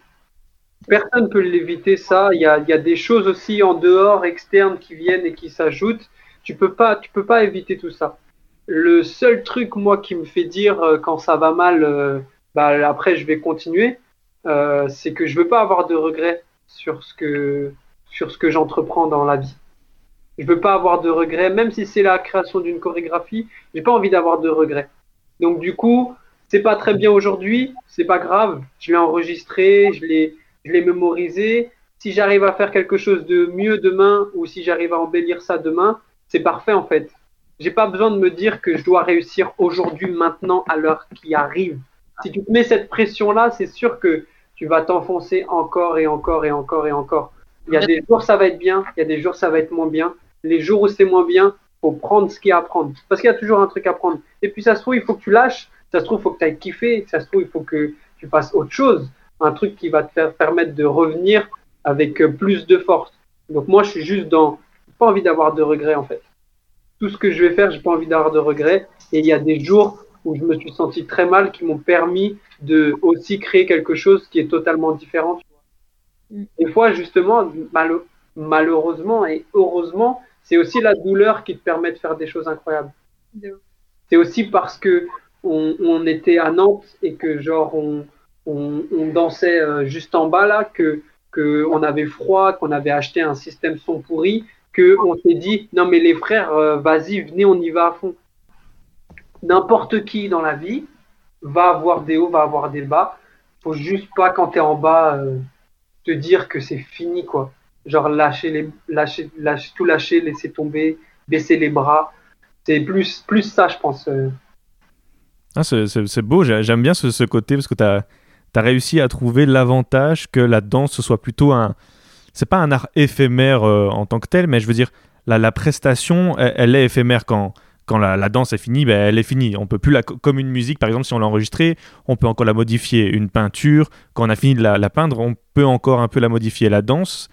Personne peut l'éviter, ça. Il y a, des choses aussi en dehors, externes, qui viennent et qui s'ajoutent. Tu peux pas, tu peux pas éviter tout ça. Le seul truc, moi, qui me fait dire euh, quand ça va mal, euh, bah, après, je vais continuer, euh, c'est que je veux pas avoir de regrets sur ce que, sur ce que j'entreprends dans la vie. Je veux pas avoir de regrets, même si c'est la création d'une chorégraphie, j'ai pas envie d'avoir de regrets. Donc du coup, c'est pas très bien aujourd'hui, c'est pas grave. Je l'ai enregistré, je l'ai, je l'ai mémorisé. Si j'arrive à faire quelque chose de mieux demain, ou si j'arrive à embellir ça demain, c'est parfait en fait. J'ai pas besoin de me dire que je dois réussir aujourd'hui, maintenant, à l'heure qui arrive. Si tu te mets cette pression-là, c'est sûr que tu vas t'enfoncer encore et encore et encore et encore. Il y a des jours ça va être bien, il y a des jours ça va être moins bien. Les jours où c'est moins bien, faut prendre ce qu'il y a à prendre. Parce qu'il y a toujours un truc à prendre. Et puis ça se trouve, il faut que tu lâches. Ça se trouve, il faut que tu ailles kiffer. Ça se trouve, il faut que tu fasses autre chose. Un truc qui va te faire permettre de revenir avec euh, plus de force. Donc moi, je suis juste dans... pas envie d'avoir de regrets en fait. Tout ce que je vais faire, j'ai pas envie d'avoir de regrets. Et il y a des jours où je me suis senti très mal qui m'ont permis de aussi créer quelque chose qui est totalement différent. tu vois. Mm. Des fois, justement, malheureusement et heureusement, c'est aussi la douleur qui te permet de faire des choses incroyables. C'est aussi parce que on, était à Nantes et que genre on, on, dansait euh, juste en bas là, que, que on avait froid, qu'on avait acheté un système son pourri, que on s'est dit non mais les frères, euh, vas-y, venez, on y va à fond. N'importe qui dans la vie va avoir des hauts, va avoir des bas. Faut juste pas quand t'es en bas euh, te dire que c'est fini quoi. Genre lâcher les, lâcher, lâcher, tout lâcher, laisser tomber, baisser les bras. C'est plus, plus ça, je pense. Ah, c'est- beau, j'ai- j'aime bien ce, côté parce que tu as, réussi à trouver l'avantage que la danse soit plutôt un. C'est pas un art éphémère euh, en tant que tel, mais je veux dire, la, prestation, elle, elle est éphémère quand, quand la, danse est finie, ben, elle est finie. On peut plus la. Comme une musique, par exemple, si on l'a enregistrée, on peut encore la modifier. Une peinture, quand on a fini de la, peindre, on peut encore un peu la modifier. La danse,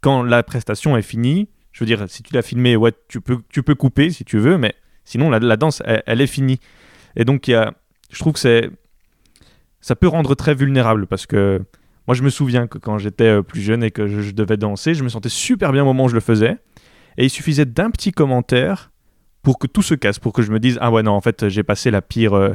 quand la prestation est finie, je veux dire, si tu l'as filmée, ouais, tu peux, tu peux couper si tu veux, mais sinon, la, danse, elle, elle est finie. Et donc, je trouve que ça peut rendre très vulnérable parce que moi, je me souviens que quand j'étais euh, plus jeune et que je, devais danser, je me sentais super bien au moment où je le faisais. Et il suffisait d'un petit commentaire pour que tout se casse, pour que je me dise ah ouais non en fait j'ai passé la pire, euh,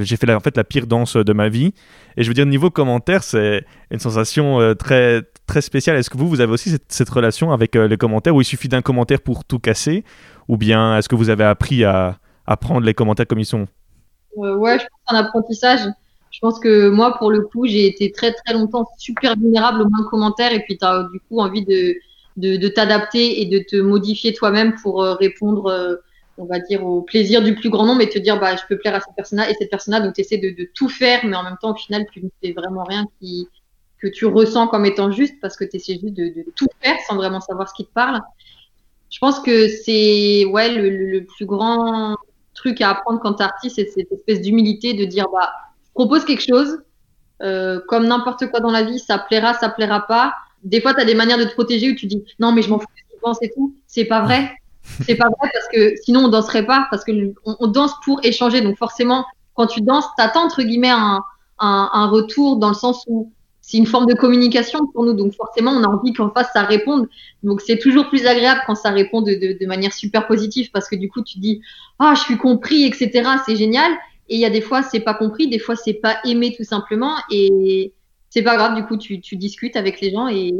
j'ai fait la, en fait la pire danse de ma vie. Et je veux dire niveau commentaire c'est une sensation euh, très très spéciale. Est-ce que vous vous avez aussi cette, relation avec les commentaires où il suffit d'un commentaire pour tout casser, ou bien est-ce que vous avez appris à, prendre les commentaires comme ils sont? Ouais, je pense un apprentissage. Je pense que moi, pour le coup, j'ai été très très longtemps super vulnérable au moins commentaires et puis tu as du coup envie de, de, de t'adapter et de te modifier toi-même pour euh, répondre, euh, on va dire, au plaisir du plus grand nombre et te dire, bah, je peux plaire à cette personne-là et cette personne-là. Donc, tu essaies de, de tout faire, mais en même temps, au final, tu ne fais vraiment rien qui, que tu ressens comme étant juste parce que tu essaies juste de, de tout faire sans vraiment savoir ce qui te parle. Je pense que c'est ouais, le- le plus grand truc à apprendre quand t'es artiste, c'est cette espèce d'humilité de dire bah, je propose quelque chose, euh, comme n'importe quoi dans la vie, ça plaira, ça plaira pas. Des fois, tu as des manières de te protéger où tu dis non, mais je m'en fous de ce qu'ils pensent et tout. C'est pas vrai. [laughs] C'est pas vrai parce que sinon on danserait pas, parce que on danse pour échanger. Donc forcément, quand tu danses, t'attends entre guillemets un, un, un retour dans le sens où c'est une forme de communication pour nous. Donc forcément, on a envie qu'en face ça réponde. Donc c'est toujours plus agréable quand ça répond de, de, de manière super positive parce que du coup tu dis ah je suis compris etc c'est génial et il y a des fois c'est pas compris des fois c'est pas aimé tout simplement. Et c'est pas grave. Du coup tu, tu discutes avec les gens et,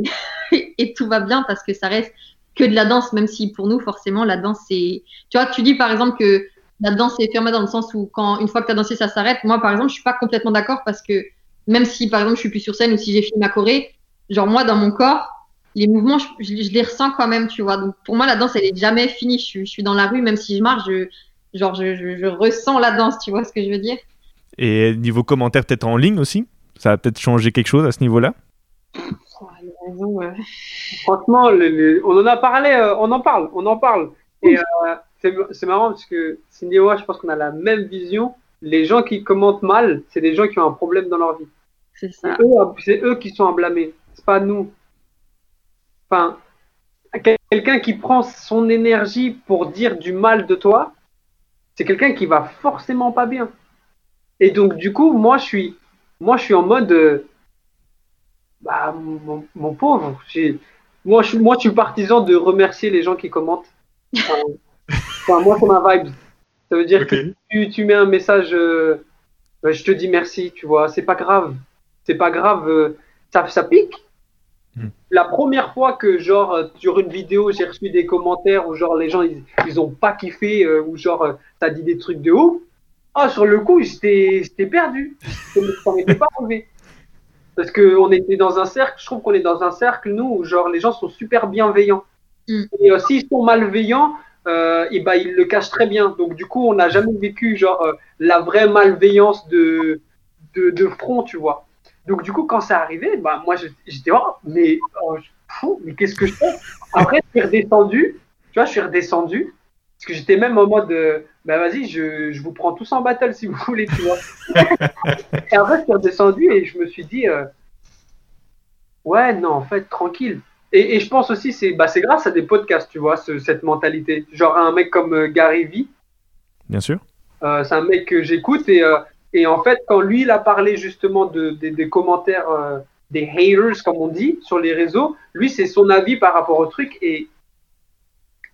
[laughs] et tout va bien parce que ça reste que de la danse même si pour nous forcément la danse c'est tu vois tu dis par exemple que la danse est fermée dans le sens où quand une fois que tu as dansé ça s'arrête. Moi par exemple je suis pas complètement d'accord parce que même si par exemple je suis plus sur scène ou si j'ai fini ma choré genre moi dans mon corps les mouvements, je, je- je les ressens quand même, tu vois. Donc pour moi, la danse, elle est jamais finie. Je, suis- je suis dans la rue, même si je marche, je, genre, je, je, je ressens la danse, tu vois ce que je veux dire? Et niveau commentaire peut-être en ligne aussi? Ça a peut-être changé quelque chose à ce niveau-là? Franchement, les- les- on en a parlé, euh, on en parle, on en parle. Et euh, c'est c'est marrant parce que Cindy et moi, je pense qu'on a la même vision. Les gens qui commentent mal, c'est des gens qui ont un problème dans leur vie. C'est ça. eux, c'est eux qui sont à blâmer, c'est pas nous. Enfin, quel- quelqu'un qui prend son énergie pour dire du mal de toi, c'est quelqu'un qui va forcément pas bien. Et donc, du coup, moi, je suis, moi, je suis en mode, euh, bah, mon, mon pauvre, moi, je, suis- moi, je suis partisan de remercier les gens qui commentent. Enfin, [laughs] enfin, moi, c'est ma vibe. Ça veut dire que tu, tu mets un message, euh, bah, je te dis merci, tu vois, c'est pas grave. C'est pas grave, euh, ça, ça pique. Hmm. La première fois que, genre, euh, sur une vidéo, j'ai reçu des commentaires où, genre, les gens, ils, ils ont pas kiffé, euh, ou, genre, t'as dit des trucs de ouf. Ah, sur le coup, j'étais perdu. Je m'en étais pas relevé. Parce qu'on était dans un cercle, je trouve qu'on est dans un cercle, nous, où, genre, les gens sont super bienveillants. Hmm. Et euh, s'ils sont malveillants, euh, et ben, ils le cachent très bien. Donc, du coup, on n'a jamais vécu, genre, euh, la vraie malveillance de, de, de front, tu vois. Donc, du coup, quand c'est arrivé, bah, moi, j'étais, oh, mais, oh, fou, mais qu'est-ce que je fais? Après, je suis redescendu, tu vois, je suis redescendu, parce que j'étais même en mode, euh, bah, vas-y, je, je vous prends tous en battle si vous voulez, tu vois. [laughs] et après, je suis redescendu et je me suis dit, euh, ouais, non, en fait, tranquille. Et, et je pense aussi, c'est bah, grâce à des podcasts, tu vois, ce- cette mentalité. Genre un mec comme euh, Gary Vee, Bien sûr. euh, c'est un mec que j'écoute et, euh, et en fait, quand lui, il a parlé justement de, des- commentaires, euh, des haters, comme on dit, sur les réseaux, lui, c'est son avis par rapport au truc et,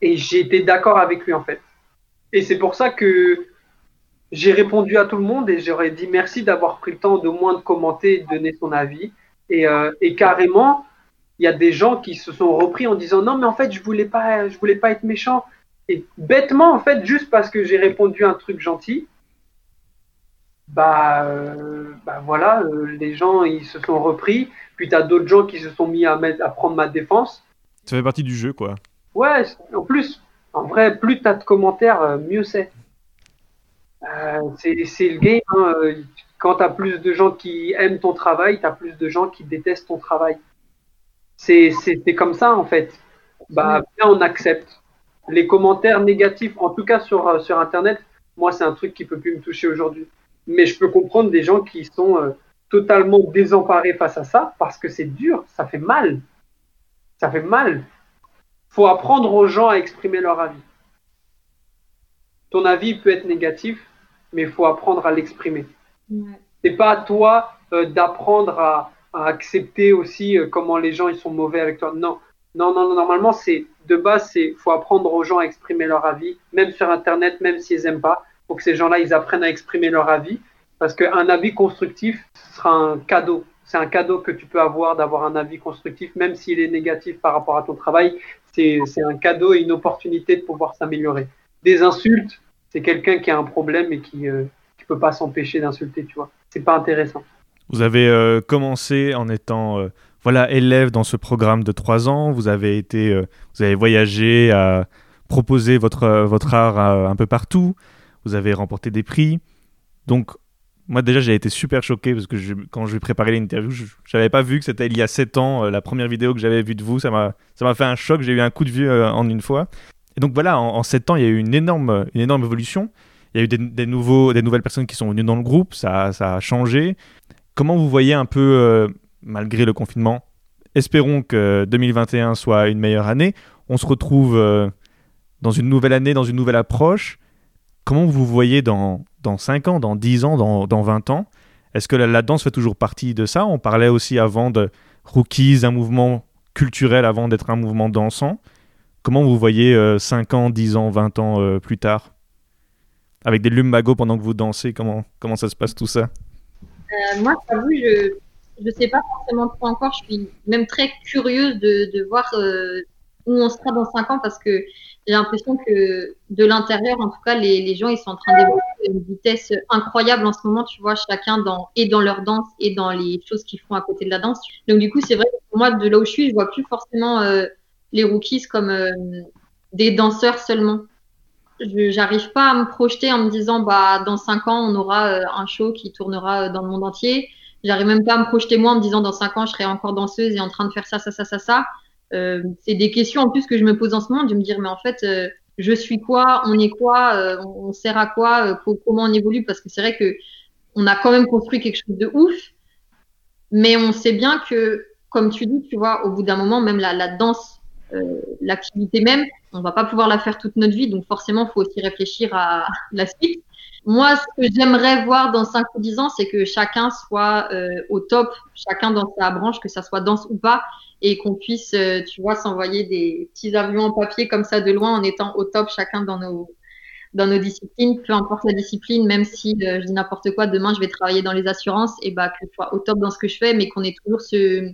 et j'ai été d'accord avec lui, en fait. Et c'est pour ça que j'ai répondu à tout le monde et j'aurais dit merci d'avoir pris le temps de moins de commenter et de donner son avis. Et, euh, et carrément, il y a des gens qui se sont repris en disant non, mais en fait, je voulais voulais pas être méchant. Et bêtement, en fait, juste parce que j'ai répondu un truc gentil, bah, euh, bah voilà, euh, les gens ils se sont repris. Puis tu as d'autres gens qui se sont mis à, mettre, à prendre ma défense. Ça fait partie du jeu, quoi. Ouais, en plus, en vrai, plus tu as de commentaires, euh, mieux c'est. Euh, c'est c'est le game. hein, Quand tu as plus de gens qui aiment ton travail, tu as plus de gens qui détestent ton travail. C'est comme ça, en fait. Bah, bien, on accepte. Les commentaires négatifs, en tout cas sur, sur Internet, moi, c'est un truc qui peut plus me toucher aujourd'hui. Mais je peux comprendre des gens qui sont euh, totalement désemparés face à ça parce que c'est dur, ça fait mal. Ça fait mal faut apprendre aux gens à exprimer leur avis. Ton avis peut être négatif, mais il faut apprendre à l'exprimer. Ouais. C'est pas à toi euh, d'apprendre à, à accepter aussi euh, comment les gens ils sont mauvais avec toi. Non, non, non, non, normalement c'est de base, c'est faut apprendre aux gens à exprimer leur avis, même sur Internet, même s'ils aiment pas. Faut que ces gens-là, ils apprennent à exprimer leur avis, parce qu'un avis constructif sera un cadeau. C'est un cadeau que tu peux avoir d'avoir un avis constructif, même s'il est négatif par rapport à ton travail. C'est un cadeau et une opportunité de pouvoir s'améliorer. Des insultes, c'est quelqu'un qui a un problème et qui euh, qui peut pas s'empêcher d'insulter, tu vois. C'est pas intéressant. Vous avez euh, commencé en étant euh, voilà élève dans ce programme de trois ans. Vous avez été, euh, vous avez voyagé, à proposer votre euh, votre art un peu partout. Vous avez remporté des prix. Donc moi déjà j'ai été super choqué parce que quand je préparer l'interview, je n'avais pas vu que c'était il y a sept ans euh, la première vidéo que j'avais vue de vous. Ça m'a fait un choc. J'ai eu un coup de vieux euh, en une fois. Et donc voilà, en, en sept ans, il y a eu une énorme une énorme évolution. Il y a eu des, nouveaux, des nouvelles personnes qui sont venues dans le groupe, ça, ça a changé. Comment vous voyez un peu, euh, malgré le confinement, espérons que 2021 soit une meilleure année, on se retrouve dans une nouvelle année, dans une nouvelle approche. Comment vous voyez dans, dans 5 ans, dans 10 ans, dans, dans 20 ans? Est-ce que la, danse fait toujours partie de ça? On parlait aussi avant de Rookies, un mouvement culturel avant d'être un mouvement dansant. Comment vous voyez euh, 5 ans, 10 ans, 20 ans euh, plus tard? Avec des lumbago pendant que vous dansez, comment, comment ça se passe tout ça? Euh, moi, j'avoue, je je sais pas forcément trop encore. Je suis même très curieuse de, de voir euh, où on sera dans cinq ans parce que j'ai l'impression que de l'intérieur, en tout cas, les, gens ils sont en train d'évoluer à une vitesse incroyable en ce moment. Tu vois, chacun dans et dans leur danse et dans les choses qu'ils font à côté de la danse. Donc du coup, c'est vrai que pour moi, de là où je suis, je vois plus forcément euh, les rookies comme euh, des danseurs seulement. Je j'arrive pas à me projeter en me disant bah dans cinq ans on aura euh, un show qui tournera euh, dans le monde entier. J'arrive même pas à me projeter moi en me disant dans cinq ans je serai encore danseuse et en train de faire ça ça ça ça ça. Euh, c'est des questions en plus que je me pose en ce moment de me dire mais en fait euh, je suis quoi, on est quoi, euh, on sert à quoi, co- comment on évolue? Parce que c'est vrai que on a quand même construit quelque chose de ouf, mais on sait bien que comme tu dis tu vois au bout d'un moment même la, la danse, l'activité même on va pas pouvoir la faire toute notre vie, donc forcément, il faut aussi réfléchir à [laughs] la suite. Moi, ce que j'aimerais voir dans 5 ou 10 ans, c'est que chacun soit au top, chacun dans sa branche, que ça soit danse ou pas, et qu'on puisse, euh, tu vois, s'envoyer des petits avions en papier comme ça de loin en étant au top, chacun dans nos dans nos disciplines, peu importe la discipline, même si euh, je dis n'importe quoi, demain je vais travailler dans les assurances, et bah que je sois au top dans ce que je fais, mais qu'on ait toujours ce,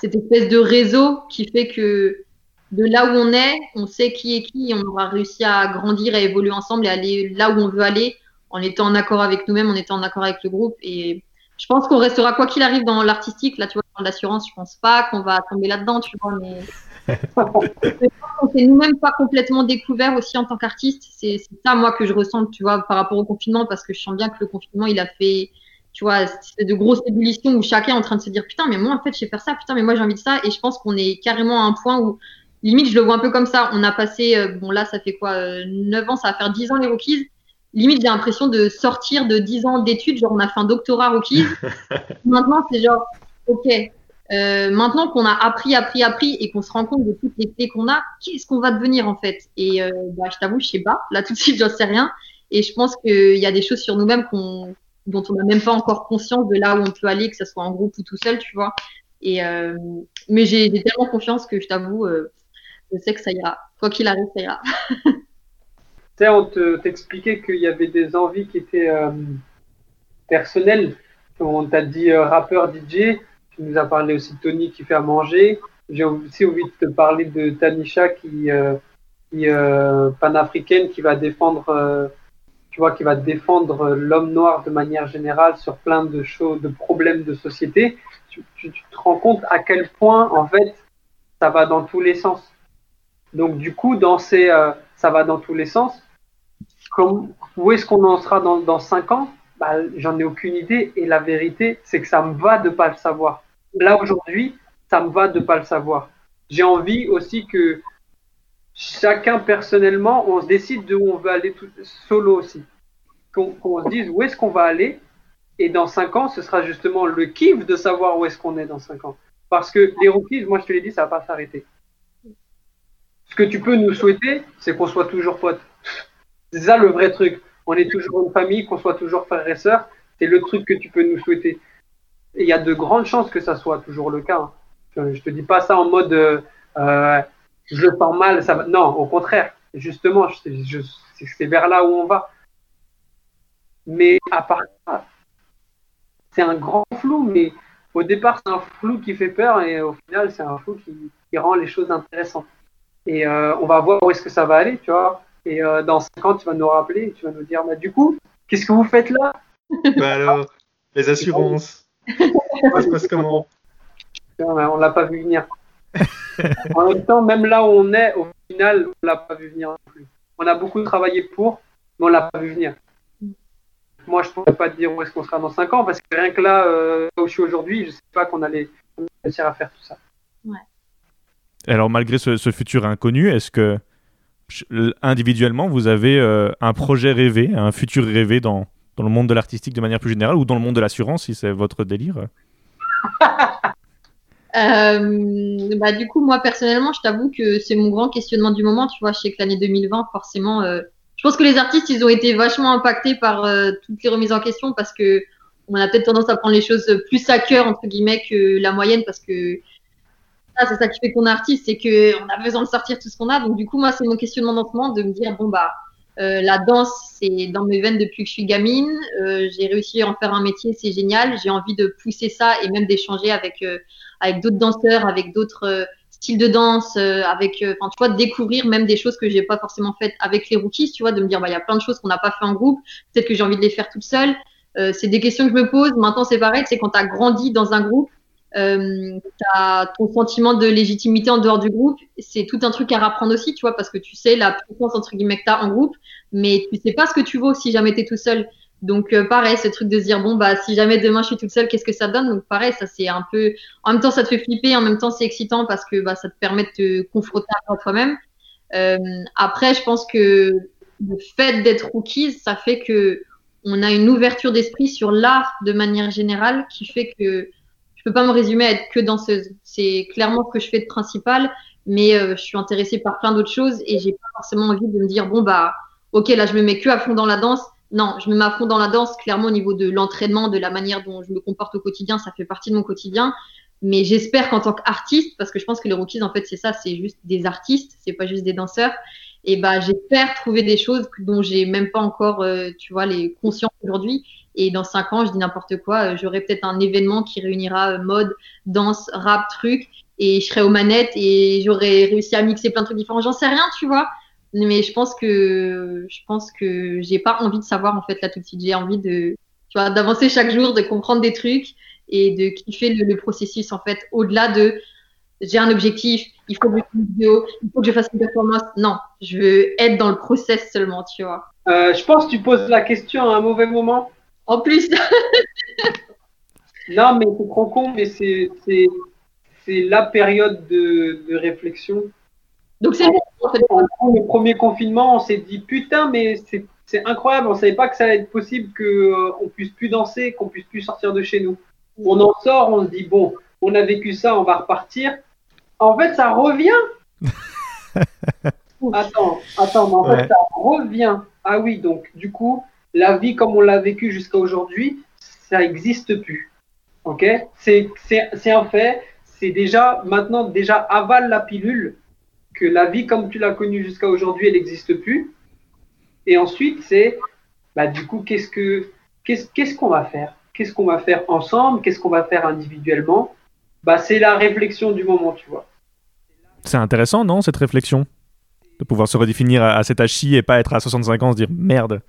cette espèce de réseau qui fait que de là où on est, on sait qui est qui, on aura réussi à grandir, à évoluer ensemble et aller là où on veut aller, en étant en accord avec nous-mêmes, en étant en accord avec le groupe. Et je pense qu'on restera quoi qu'il arrive dans l'artistique. Là, tu vois, dans l'assurance, je pense pas qu'on va tomber là-dedans, tu vois, mais je pense qu'on s'est nous-mêmes pas complètement découvert aussi en tant qu'artiste. C'est ça, moi, que je ressens, tu vois, par rapport au confinement, parce que je sens bien que le confinement, il a fait, tu vois, de grosses ébullitions où chacun est en train de se dire, putain, mais moi, en fait, je sais faire ça, putain, mais moi, j'ai envie de ça. Et je pense qu'on est carrément à un point où, limite, je le vois un peu comme ça. On a passé, euh, bon, là, ça fait quoi, euh, 9 ans, ça va faire 10 ans les Rockies. Limite, j'ai l'impression de sortir de 10 ans d'études, genre, on a fait un doctorat Rockies. [laughs] Maintenant, c'est genre, ok, euh, maintenant qu'on a appris, appris, appris et qu'on se rend compte de toutes les clés qu'on a, qu'est-ce qu'on va devenir en fait? Et euh, bah, je t'avoue, je sais pas. Là, tout de suite, j'en sais rien. Et je pense qu'il y a des choses sur nous-mêmes dont on n'a même pas encore conscience de là où on peut aller, que ce soit en groupe ou tout seul, tu vois. Et euh, mais j'ai tellement confiance que je t'avoue, je sais que ça ira. Quoi qu'il arrive, ça ira. [laughs] Tu sais, on te- t'expliquait qu'il y avait des envies qui étaient personnelles. On t'a dit rappeur DJ, tu nous as parlé aussi de Tony qui fait à manger. J'ai aussi envie de te parler de Tanisha qui, euh, qui euh, panafricaine, qui va défendre, euh, tu vois, qui va défendre l'homme noir de manière générale sur plein de choses, de problèmes de société. Tu, te rends compte à quel point, en fait, ça va dans tous les sens. Donc, du coup, dans ces, euh, ça va dans tous les sens. Comme, où est-ce qu'on en sera dans, dans cinq ans? Bah, J'en ai aucune idée. Et la vérité, c'est que ça me va de pas le savoir. Là, aujourd'hui, ça me va de pas le savoir. J'ai envie aussi que chacun personnellement, on se décide de où on veut aller solo aussi. Qu'on qu'on se dise où est-ce qu'on va aller. Et dans cinq ans, ce sera justement le kiff de savoir où est-ce qu'on est dans cinq ans. Parce que les rookies, moi je te l'ai dit, ça va pas s'arrêter. Ce que tu peux nous souhaiter, c'est qu'on soit toujours potes. C'est ça le vrai truc. On est toujours une famille, qu'on soit toujours frères et sœurs. C'est le truc que tu peux nous souhaiter. Il y a de grandes chances que ça soit toujours le cas. hein. Je, je te dis pas ça en mode euh, euh, je le sens mal, ça va. Non, au contraire, justement, je, je- c'est vers là où on va. Mais à part ça, c'est un grand flou, mais au départ, c'est un flou qui fait peur et au final, c'est un flou qui, qui rend les choses intéressantes. Et euh, on va voir où est-ce que ça va aller, tu vois. Et euh, dans 5 ans, tu vas nous rappeler tu vas nous dire, bah, du coup, qu'est-ce que vous faites là? Bah alors, les [laughs] assurances. Ça se passe comment On l'a pas vu venir. [laughs] en même temps, même là où on est, au final, on l'a pas vu venir non plus. On a beaucoup travaillé pour, mais on l'a pas vu venir. Moi, je pourrais pas te dire où est-ce qu'on sera dans 5 ans, parce que rien que là, euh, où je suis aujourd'hui, je sais pas qu'on allait réussir à faire tout ça. Alors, malgré ce, ce futur inconnu, est-ce que individuellement, vous avez euh, un projet rêvé, un futur rêvé dans, dans le monde de l'artistique de manière plus générale ou dans le monde de l'assurance, si c'est votre délire? [laughs] Euh, bah, du coup, moi, personnellement, je t'avoue que c'est mon grand questionnement du moment. Tu vois, je sais que l'année 2020, forcément, euh, je pense que les artistes, ils ont été vachement impactés par euh, toutes les remises en question parce que on a peut-être tendance à prendre les choses plus à cœur, entre guillemets, que la moyenne parce que ça, c'est ça qui fait qu'on est artiste, c'est qu'on a besoin de sortir tout ce qu'on a. Donc, du coup, moi, c'est mon questionnement ce moment de me dire, bon, bah, euh, la danse, c'est dans mes veines depuis que je suis gamine. Euh, j'ai réussi à en faire un métier, c'est génial. J'ai envie de pousser ça et même d'échanger avec, euh, avec d'autres danseurs, avec d'autres euh, styles de danse, euh, avec, euh, enfin, tu vois, découvrir même des choses que j'ai pas forcément faites avec les rookies, tu vois, de me dire, bah, il y a plein de choses qu'on n'a pas fait en groupe. Peut-être que j'ai envie de les faire toute seule. C'est des questions que je me pose. Maintenant, c'est pareil, c'est quand tu as grandi dans un groupe, euh, ton sentiment de légitimité en dehors du groupe. C'est tout un truc à rapprendre aussi, tu vois, parce que tu sais la puissance entre guillemets que t'as en groupe, mais tu sais pas ce que tu vaux si jamais t'es tout seul. Donc euh, pareil, ce truc de se dire bon bah si jamais demain je suis toute seule, qu'est-ce que ça donne? Donc pareil, ça c'est un peu, en même temps ça te fait flipper, en même temps c'est excitant parce que bah ça te permet de te confronter à toi-même. Euh, après, je pense que le fait d'être rookies, ça fait que on a une ouverture d'esprit sur l'art de manière générale qui fait que je peux pas me résumer à être que danseuse. C'est clairement ce que je fais de principal, mais euh, je suis intéressée par plein d'autres choses et j'ai pas forcément envie de me dire bon bah ok là je me mets que à fond dans la danse. Non, je me mets à fond dans la danse clairement au niveau de l'entraînement, de la manière dont je me comporte au quotidien, ça fait partie de mon quotidien. Mais j'espère qu'en tant qu'artiste, parce que je pense que les rookies en fait c'est ça, c'est juste des artistes, c'est pas juste des danseurs. Et bah j'espère trouver des choses dont j'ai même pas encore, euh, tu vois, les consciences aujourd'hui. Et dans cinq ans, je dis n'importe quoi, euh, j'aurai peut-être un événement qui réunira euh, mode, danse, rap, truc, et je serai aux manettes et j'aurai réussi à mixer plein de trucs différents. J'en sais rien, tu vois. Mais je pense que je pense que j'ai pas envie de savoir en fait là tout de suite. J'ai envie de, tu vois, d'avancer chaque jour, de comprendre des trucs et de kiffer le, processus en fait. Au-delà de, j'ai un objectif, il faut que je fasse une vidéo, il faut que je fasse une performance. Non, je veux être dans le process seulement, tu vois. Euh, je pense que tu poses la question à un mauvais moment. En plus, [laughs] Non, mais c'est trop con, mais c'est c'est c'est la période de, de réflexion. donc c'est le premier confinement, on s'est dit putain, mais c'est c'est incroyable, on savait pas que ça allait être possible que euh, on puisse plus danser, qu'on puisse plus sortir de chez nous. On en sort, on se dit bon, on a vécu ça, on va repartir. En fait, ça revient. [laughs] attends, attends, mais en fait, ça revient. Ah oui, donc du coup, la vie comme on l'a vécue jusqu'à aujourd'hui, ça n'existe plus. Ok? C'est un fait. C'est déjà maintenant déjà avale la pilule que la vie comme tu l'as connue jusqu'à aujourd'hui, elle n'existe plus. Et ensuite, c'est bah, du coup, qu'est-ce que qu'est-ce qu'on va faire? Qu'est-ce qu'on va faire ensemble? Qu'est-ce qu'on va faire individuellement? Bah, c'est la réflexion du moment, tu vois. C'est intéressant, non, cette réflexion? De pouvoir se redéfinir à, cet âge et pas être à 65 ans, se dire merde,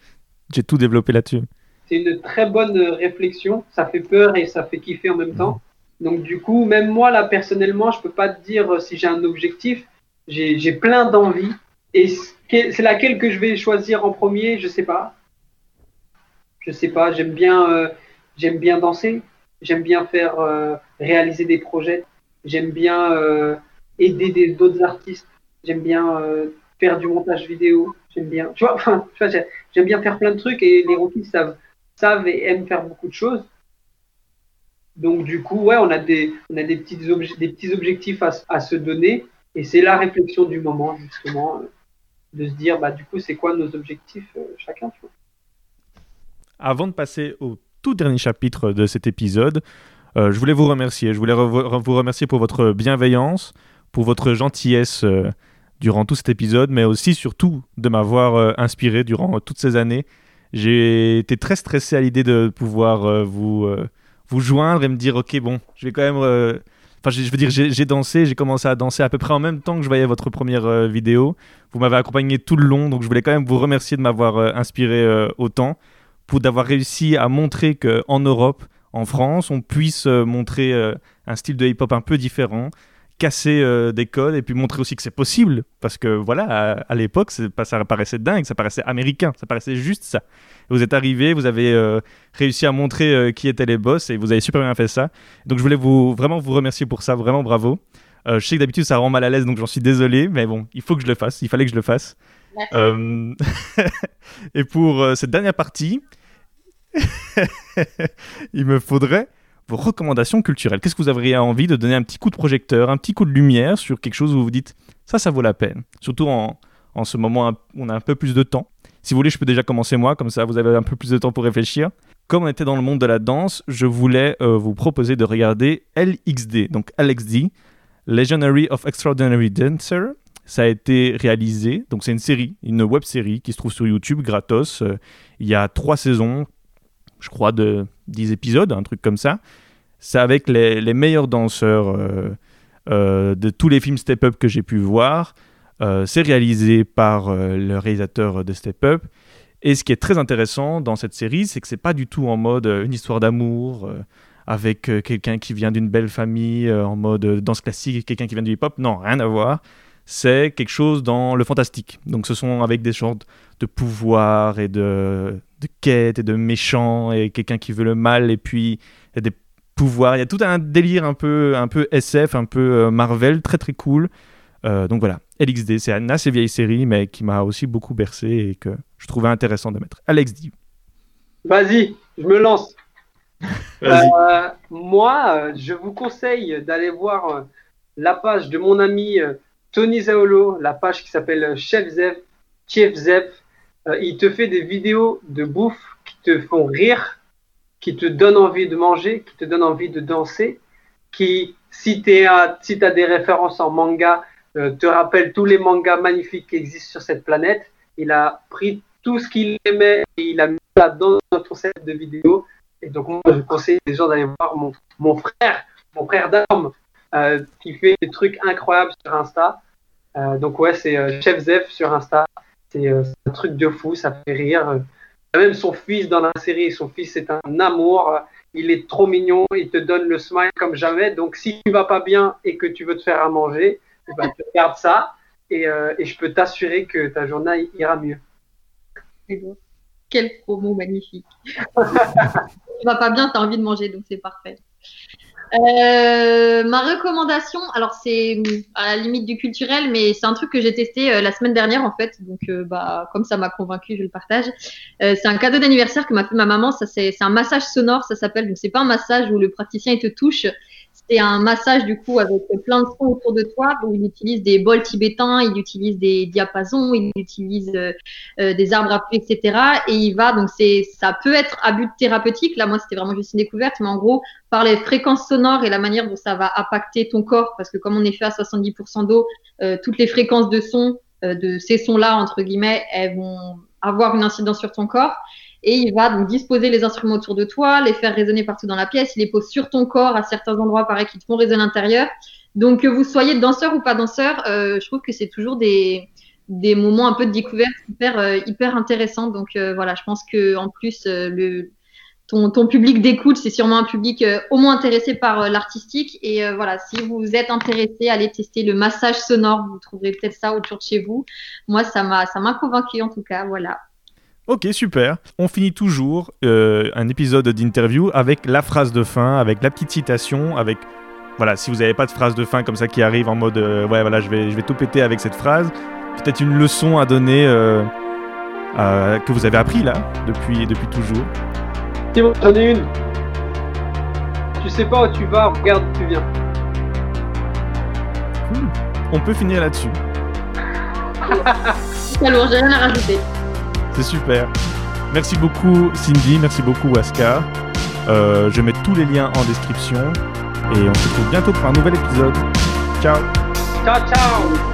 j'ai tout développé là-dessus. C'est une très bonne réflexion. Ça fait peur et ça fait kiffer en même temps. Donc du coup, même moi là personnellement, je peux pas te dire euh, si j'ai un objectif. J'ai plein d'envies et c'est laquelle que je vais choisir en premier, je sais pas. Je sais pas. J'aime bien, euh, j'aime bien danser. J'aime bien faire euh, réaliser des projets. J'aime bien aider d'autres artistes. J'aime bien faire du montage vidéo. J'aime bien. Tu vois, enfin, tu vois, j'ai- j'aime bien faire plein de trucs et les rookies savent savent et aiment faire beaucoup de choses. Donc du coup, ouais, on a des, on a des, petites obje- des petits objectifs à, à se donner et c'est la réflexion du moment justement euh, de se dire bah du coup c'est quoi nos objectifs euh, chacun. Avant de passer au tout dernier chapitre de cet épisode, euh, je voulais vous remercier. Je voulais vous remercier pour votre bienveillance, pour votre gentillesse durant tout cet épisode, mais aussi surtout de m'avoir euh, inspiré durant toutes ces années. J'ai été très stressé à l'idée de pouvoir euh, vous, euh, vous joindre et me dire, ok, bon, je vais quand même... Enfin, je veux dire, j'ai dansé, j'ai commencé à danser à peu près en même temps que je voyais votre première vidéo. Vous m'avez accompagné tout le long, donc je voulais quand même vous remercier de m'avoir inspiré autant, pour d'avoir réussi à montrer qu'en Europe, en France, on puisse montrer un style de hip-hop un peu différent, casser euh, des codes et puis montrer aussi que c'est possible. Parce que voilà, à, à l'époque, ça paraissait dingue, ça paraissait américain, ça paraissait juste ça. Vous êtes arrivé, vous avez euh, réussi à montrer euh, qui étaient les boss et vous avez super bien fait ça. Donc je voulais vous vraiment vous remercier pour ça, vraiment bravo. Je sais que d'habitude ça rend mal à l'aise, donc j'en suis désolé, mais bon, il faut que je le fasse, il fallait que je le fasse. [laughs] Et pour cette dernière partie, [laughs] il me faudrait vos recommandations culturelles. Qu'est-ce que vous auriez envie de donner un petit coup de projecteur, un petit coup de lumière sur quelque chose où vous vous dites ça, ça vaut la peine. Surtout en, en ce moment où on a un peu plus de temps. Si vous voulez, je peux déjà commencer moi, comme ça vous avez un peu plus de temps pour réfléchir. Comme on était dans le monde de la danse, je voulais euh, vous proposer de regarder LXD, donc LXD, Legendary of Extraordinary Dancer. Ça a été réalisé, donc c'est une série, une web série qui se trouve sur YouTube gratos. Euh, il y a trois saisons, je crois, de 10 épisodes, un truc comme ça. C'est avec les, meilleurs danseurs euh, euh, de tous les films Step Up que j'ai pu voir. Euh, c'est réalisé par le réalisateur de Step Up. Et ce qui est très intéressant dans cette série, c'est que c'est pas du tout en mode une histoire d'amour avec quelqu'un qui vient d'une belle famille, en mode danse classique, quelqu'un qui vient du hip-hop. Non, rien à voir. C'est quelque chose dans le fantastique. Donc ce sont avec des sortes de pouvoir et de, de quêtes et de méchants et quelqu'un qui veut le mal et puis des pouvoirs. Il y a tout un délire un peu, un peu SF, un peu euh, Marvel, très très cool. Euh, donc voilà, LXD, c'est une assez vieille série, mais qui m'a aussi beaucoup bercé et que je trouvais intéressant de mettre. LXD. Vas-y, je me lance. [laughs] Euh, moi, je vous conseille d'aller voir la page de mon ami Tony Zaolo, la page qui s'appelle Chef Zev. Chef Zev. Euh, il te fait des vidéos de bouffe qui te font rire, qui te donnent envie de manger, qui te donnent envie de danser, qui, si tu si as des références en manga, euh, te rappelle tous les mangas magnifiques qui existent sur cette planète. Il a pris tout ce qu'il aimait et il a mis ça dans notre concept de vidéo. Et donc, moi, je conseille les gens d'aller voir mon, mon frère, mon frère d'armes, euh, qui fait des trucs incroyables sur Insta. Euh, donc, ouais, c'est euh, Chef Zef sur Insta. Euh, c'est un truc de fou, ça fait rire. Même son fils dans la série. Son fils, c'est un amour. Il est trop mignon. Il te donne le smile comme jamais. Donc, si tu vas pas bien et que tu veux te faire à manger, eh ben, tu regardes ça. Et, euh, et je peux t'assurer que ta journée ira mieux. Quel promo magnifique. [laughs] tu vas pas bien, tu as envie de manger, donc c'est parfait. Euh, ma recommandation, alors c'est mm, à la limite du culturel, mais c'est un truc que j'ai testé euh, la semaine dernière en fait. Donc, euh, bah, comme ça m'a convaincu, je le partage. C'est un cadeau d'anniversaire que m'a fait ma maman. Ça, c'est un massage sonore, ça s'appelle. Donc, c'est pas un massage où le praticien il te touche. C'est un massage du coup avec plein de sons autour de toi. Donc, il utilise des bols tibétains, il utilise des diapasons, il utilise euh, euh, des arbres à pluie, etc. Et il va, donc c'est, ça peut être à but thérapeutique. Là, moi, c'était vraiment juste une découverte, mais en gros, par les fréquences sonores et la manière dont ça va impacter ton corps, parce que comme on est fait à 70% d'eau, euh, toutes les fréquences de son, de ces sons-là, entre guillemets, elles vont avoir une incidence sur ton corps. Et il va donc disposer les instruments autour de toi, les faire résonner partout dans la pièce, il les pose sur ton corps à certains endroits, pareil, qui te font résonner à l'intérieur. Donc, que vous soyez danseur ou pas danseur, euh, je trouve que c'est toujours des, des moments un peu de découverte hyper, euh, hyper intéressants. Donc, euh, voilà, je pense que en plus, euh, le, ton, ton public d'écoute, c'est sûrement un public euh, au moins intéressé par euh, l'artistique. Et voilà, si vous êtes intéressé, allez tester le massage sonore. Vous trouverez peut-être ça autour de chez vous. Moi, ça m'a convaincu en tout cas. Voilà. Ok, super. On finit toujours euh, un épisode d'interview avec la phrase de fin, avec la petite citation, avec... Voilà, si vous n'avez pas de phrase de fin comme ça qui arrive en mode euh, ouais voilà je vais, je vais tout péter avec cette phrase, peut-être une leçon à donner euh, à- que vous avez appris là depuis, depuis toujours. Simon, j'en ai une. Tu sais pas où tu vas, regarde où tu viens. On peut finir là-dessus. [laughs] Très lourd, j'ai rien à rajouter. C'est super. Merci beaucoup Cindy, merci beaucoup Aska. Euh, je mets tous les liens en description et on se retrouve bientôt pour un nouvel épisode. Ciao. Ciao ciao.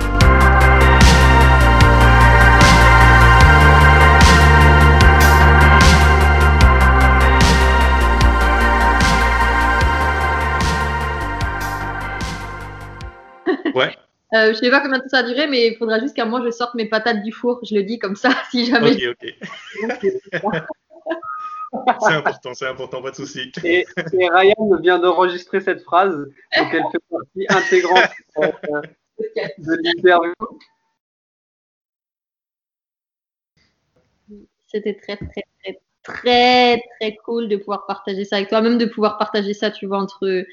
Ouais. Euh, je sais pas combien de temps ça a duré, mais il faudra juste qu'à moi je sorte mes patates du four. Je le dis comme ça, [laughs] si jamais. Ok, ok. [laughs] C'est important, c'est important, pas de souci. Et, et Ryan vient d'enregistrer cette phrase, donc elle fait partie intégrante [laughs] euh, de l'interview. C'était très, très, très, très, très cool de pouvoir partager ça avec toi, même de pouvoir partager ça, tu vois, entre,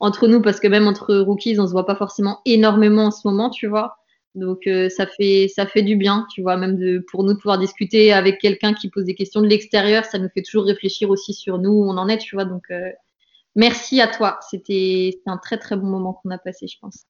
entre nous, parce que même entre rookies, on se voit pas forcément énormément en ce moment, tu vois. Donc euh, ça fait ça fait du bien, tu vois, même de pour nous de pouvoir discuter avec quelqu'un qui pose des questions de l'extérieur, ça nous fait toujours réfléchir aussi sur nous où on en est, tu vois. Donc euh, merci à toi, c'était un très très bon moment qu'on a passé, je pense.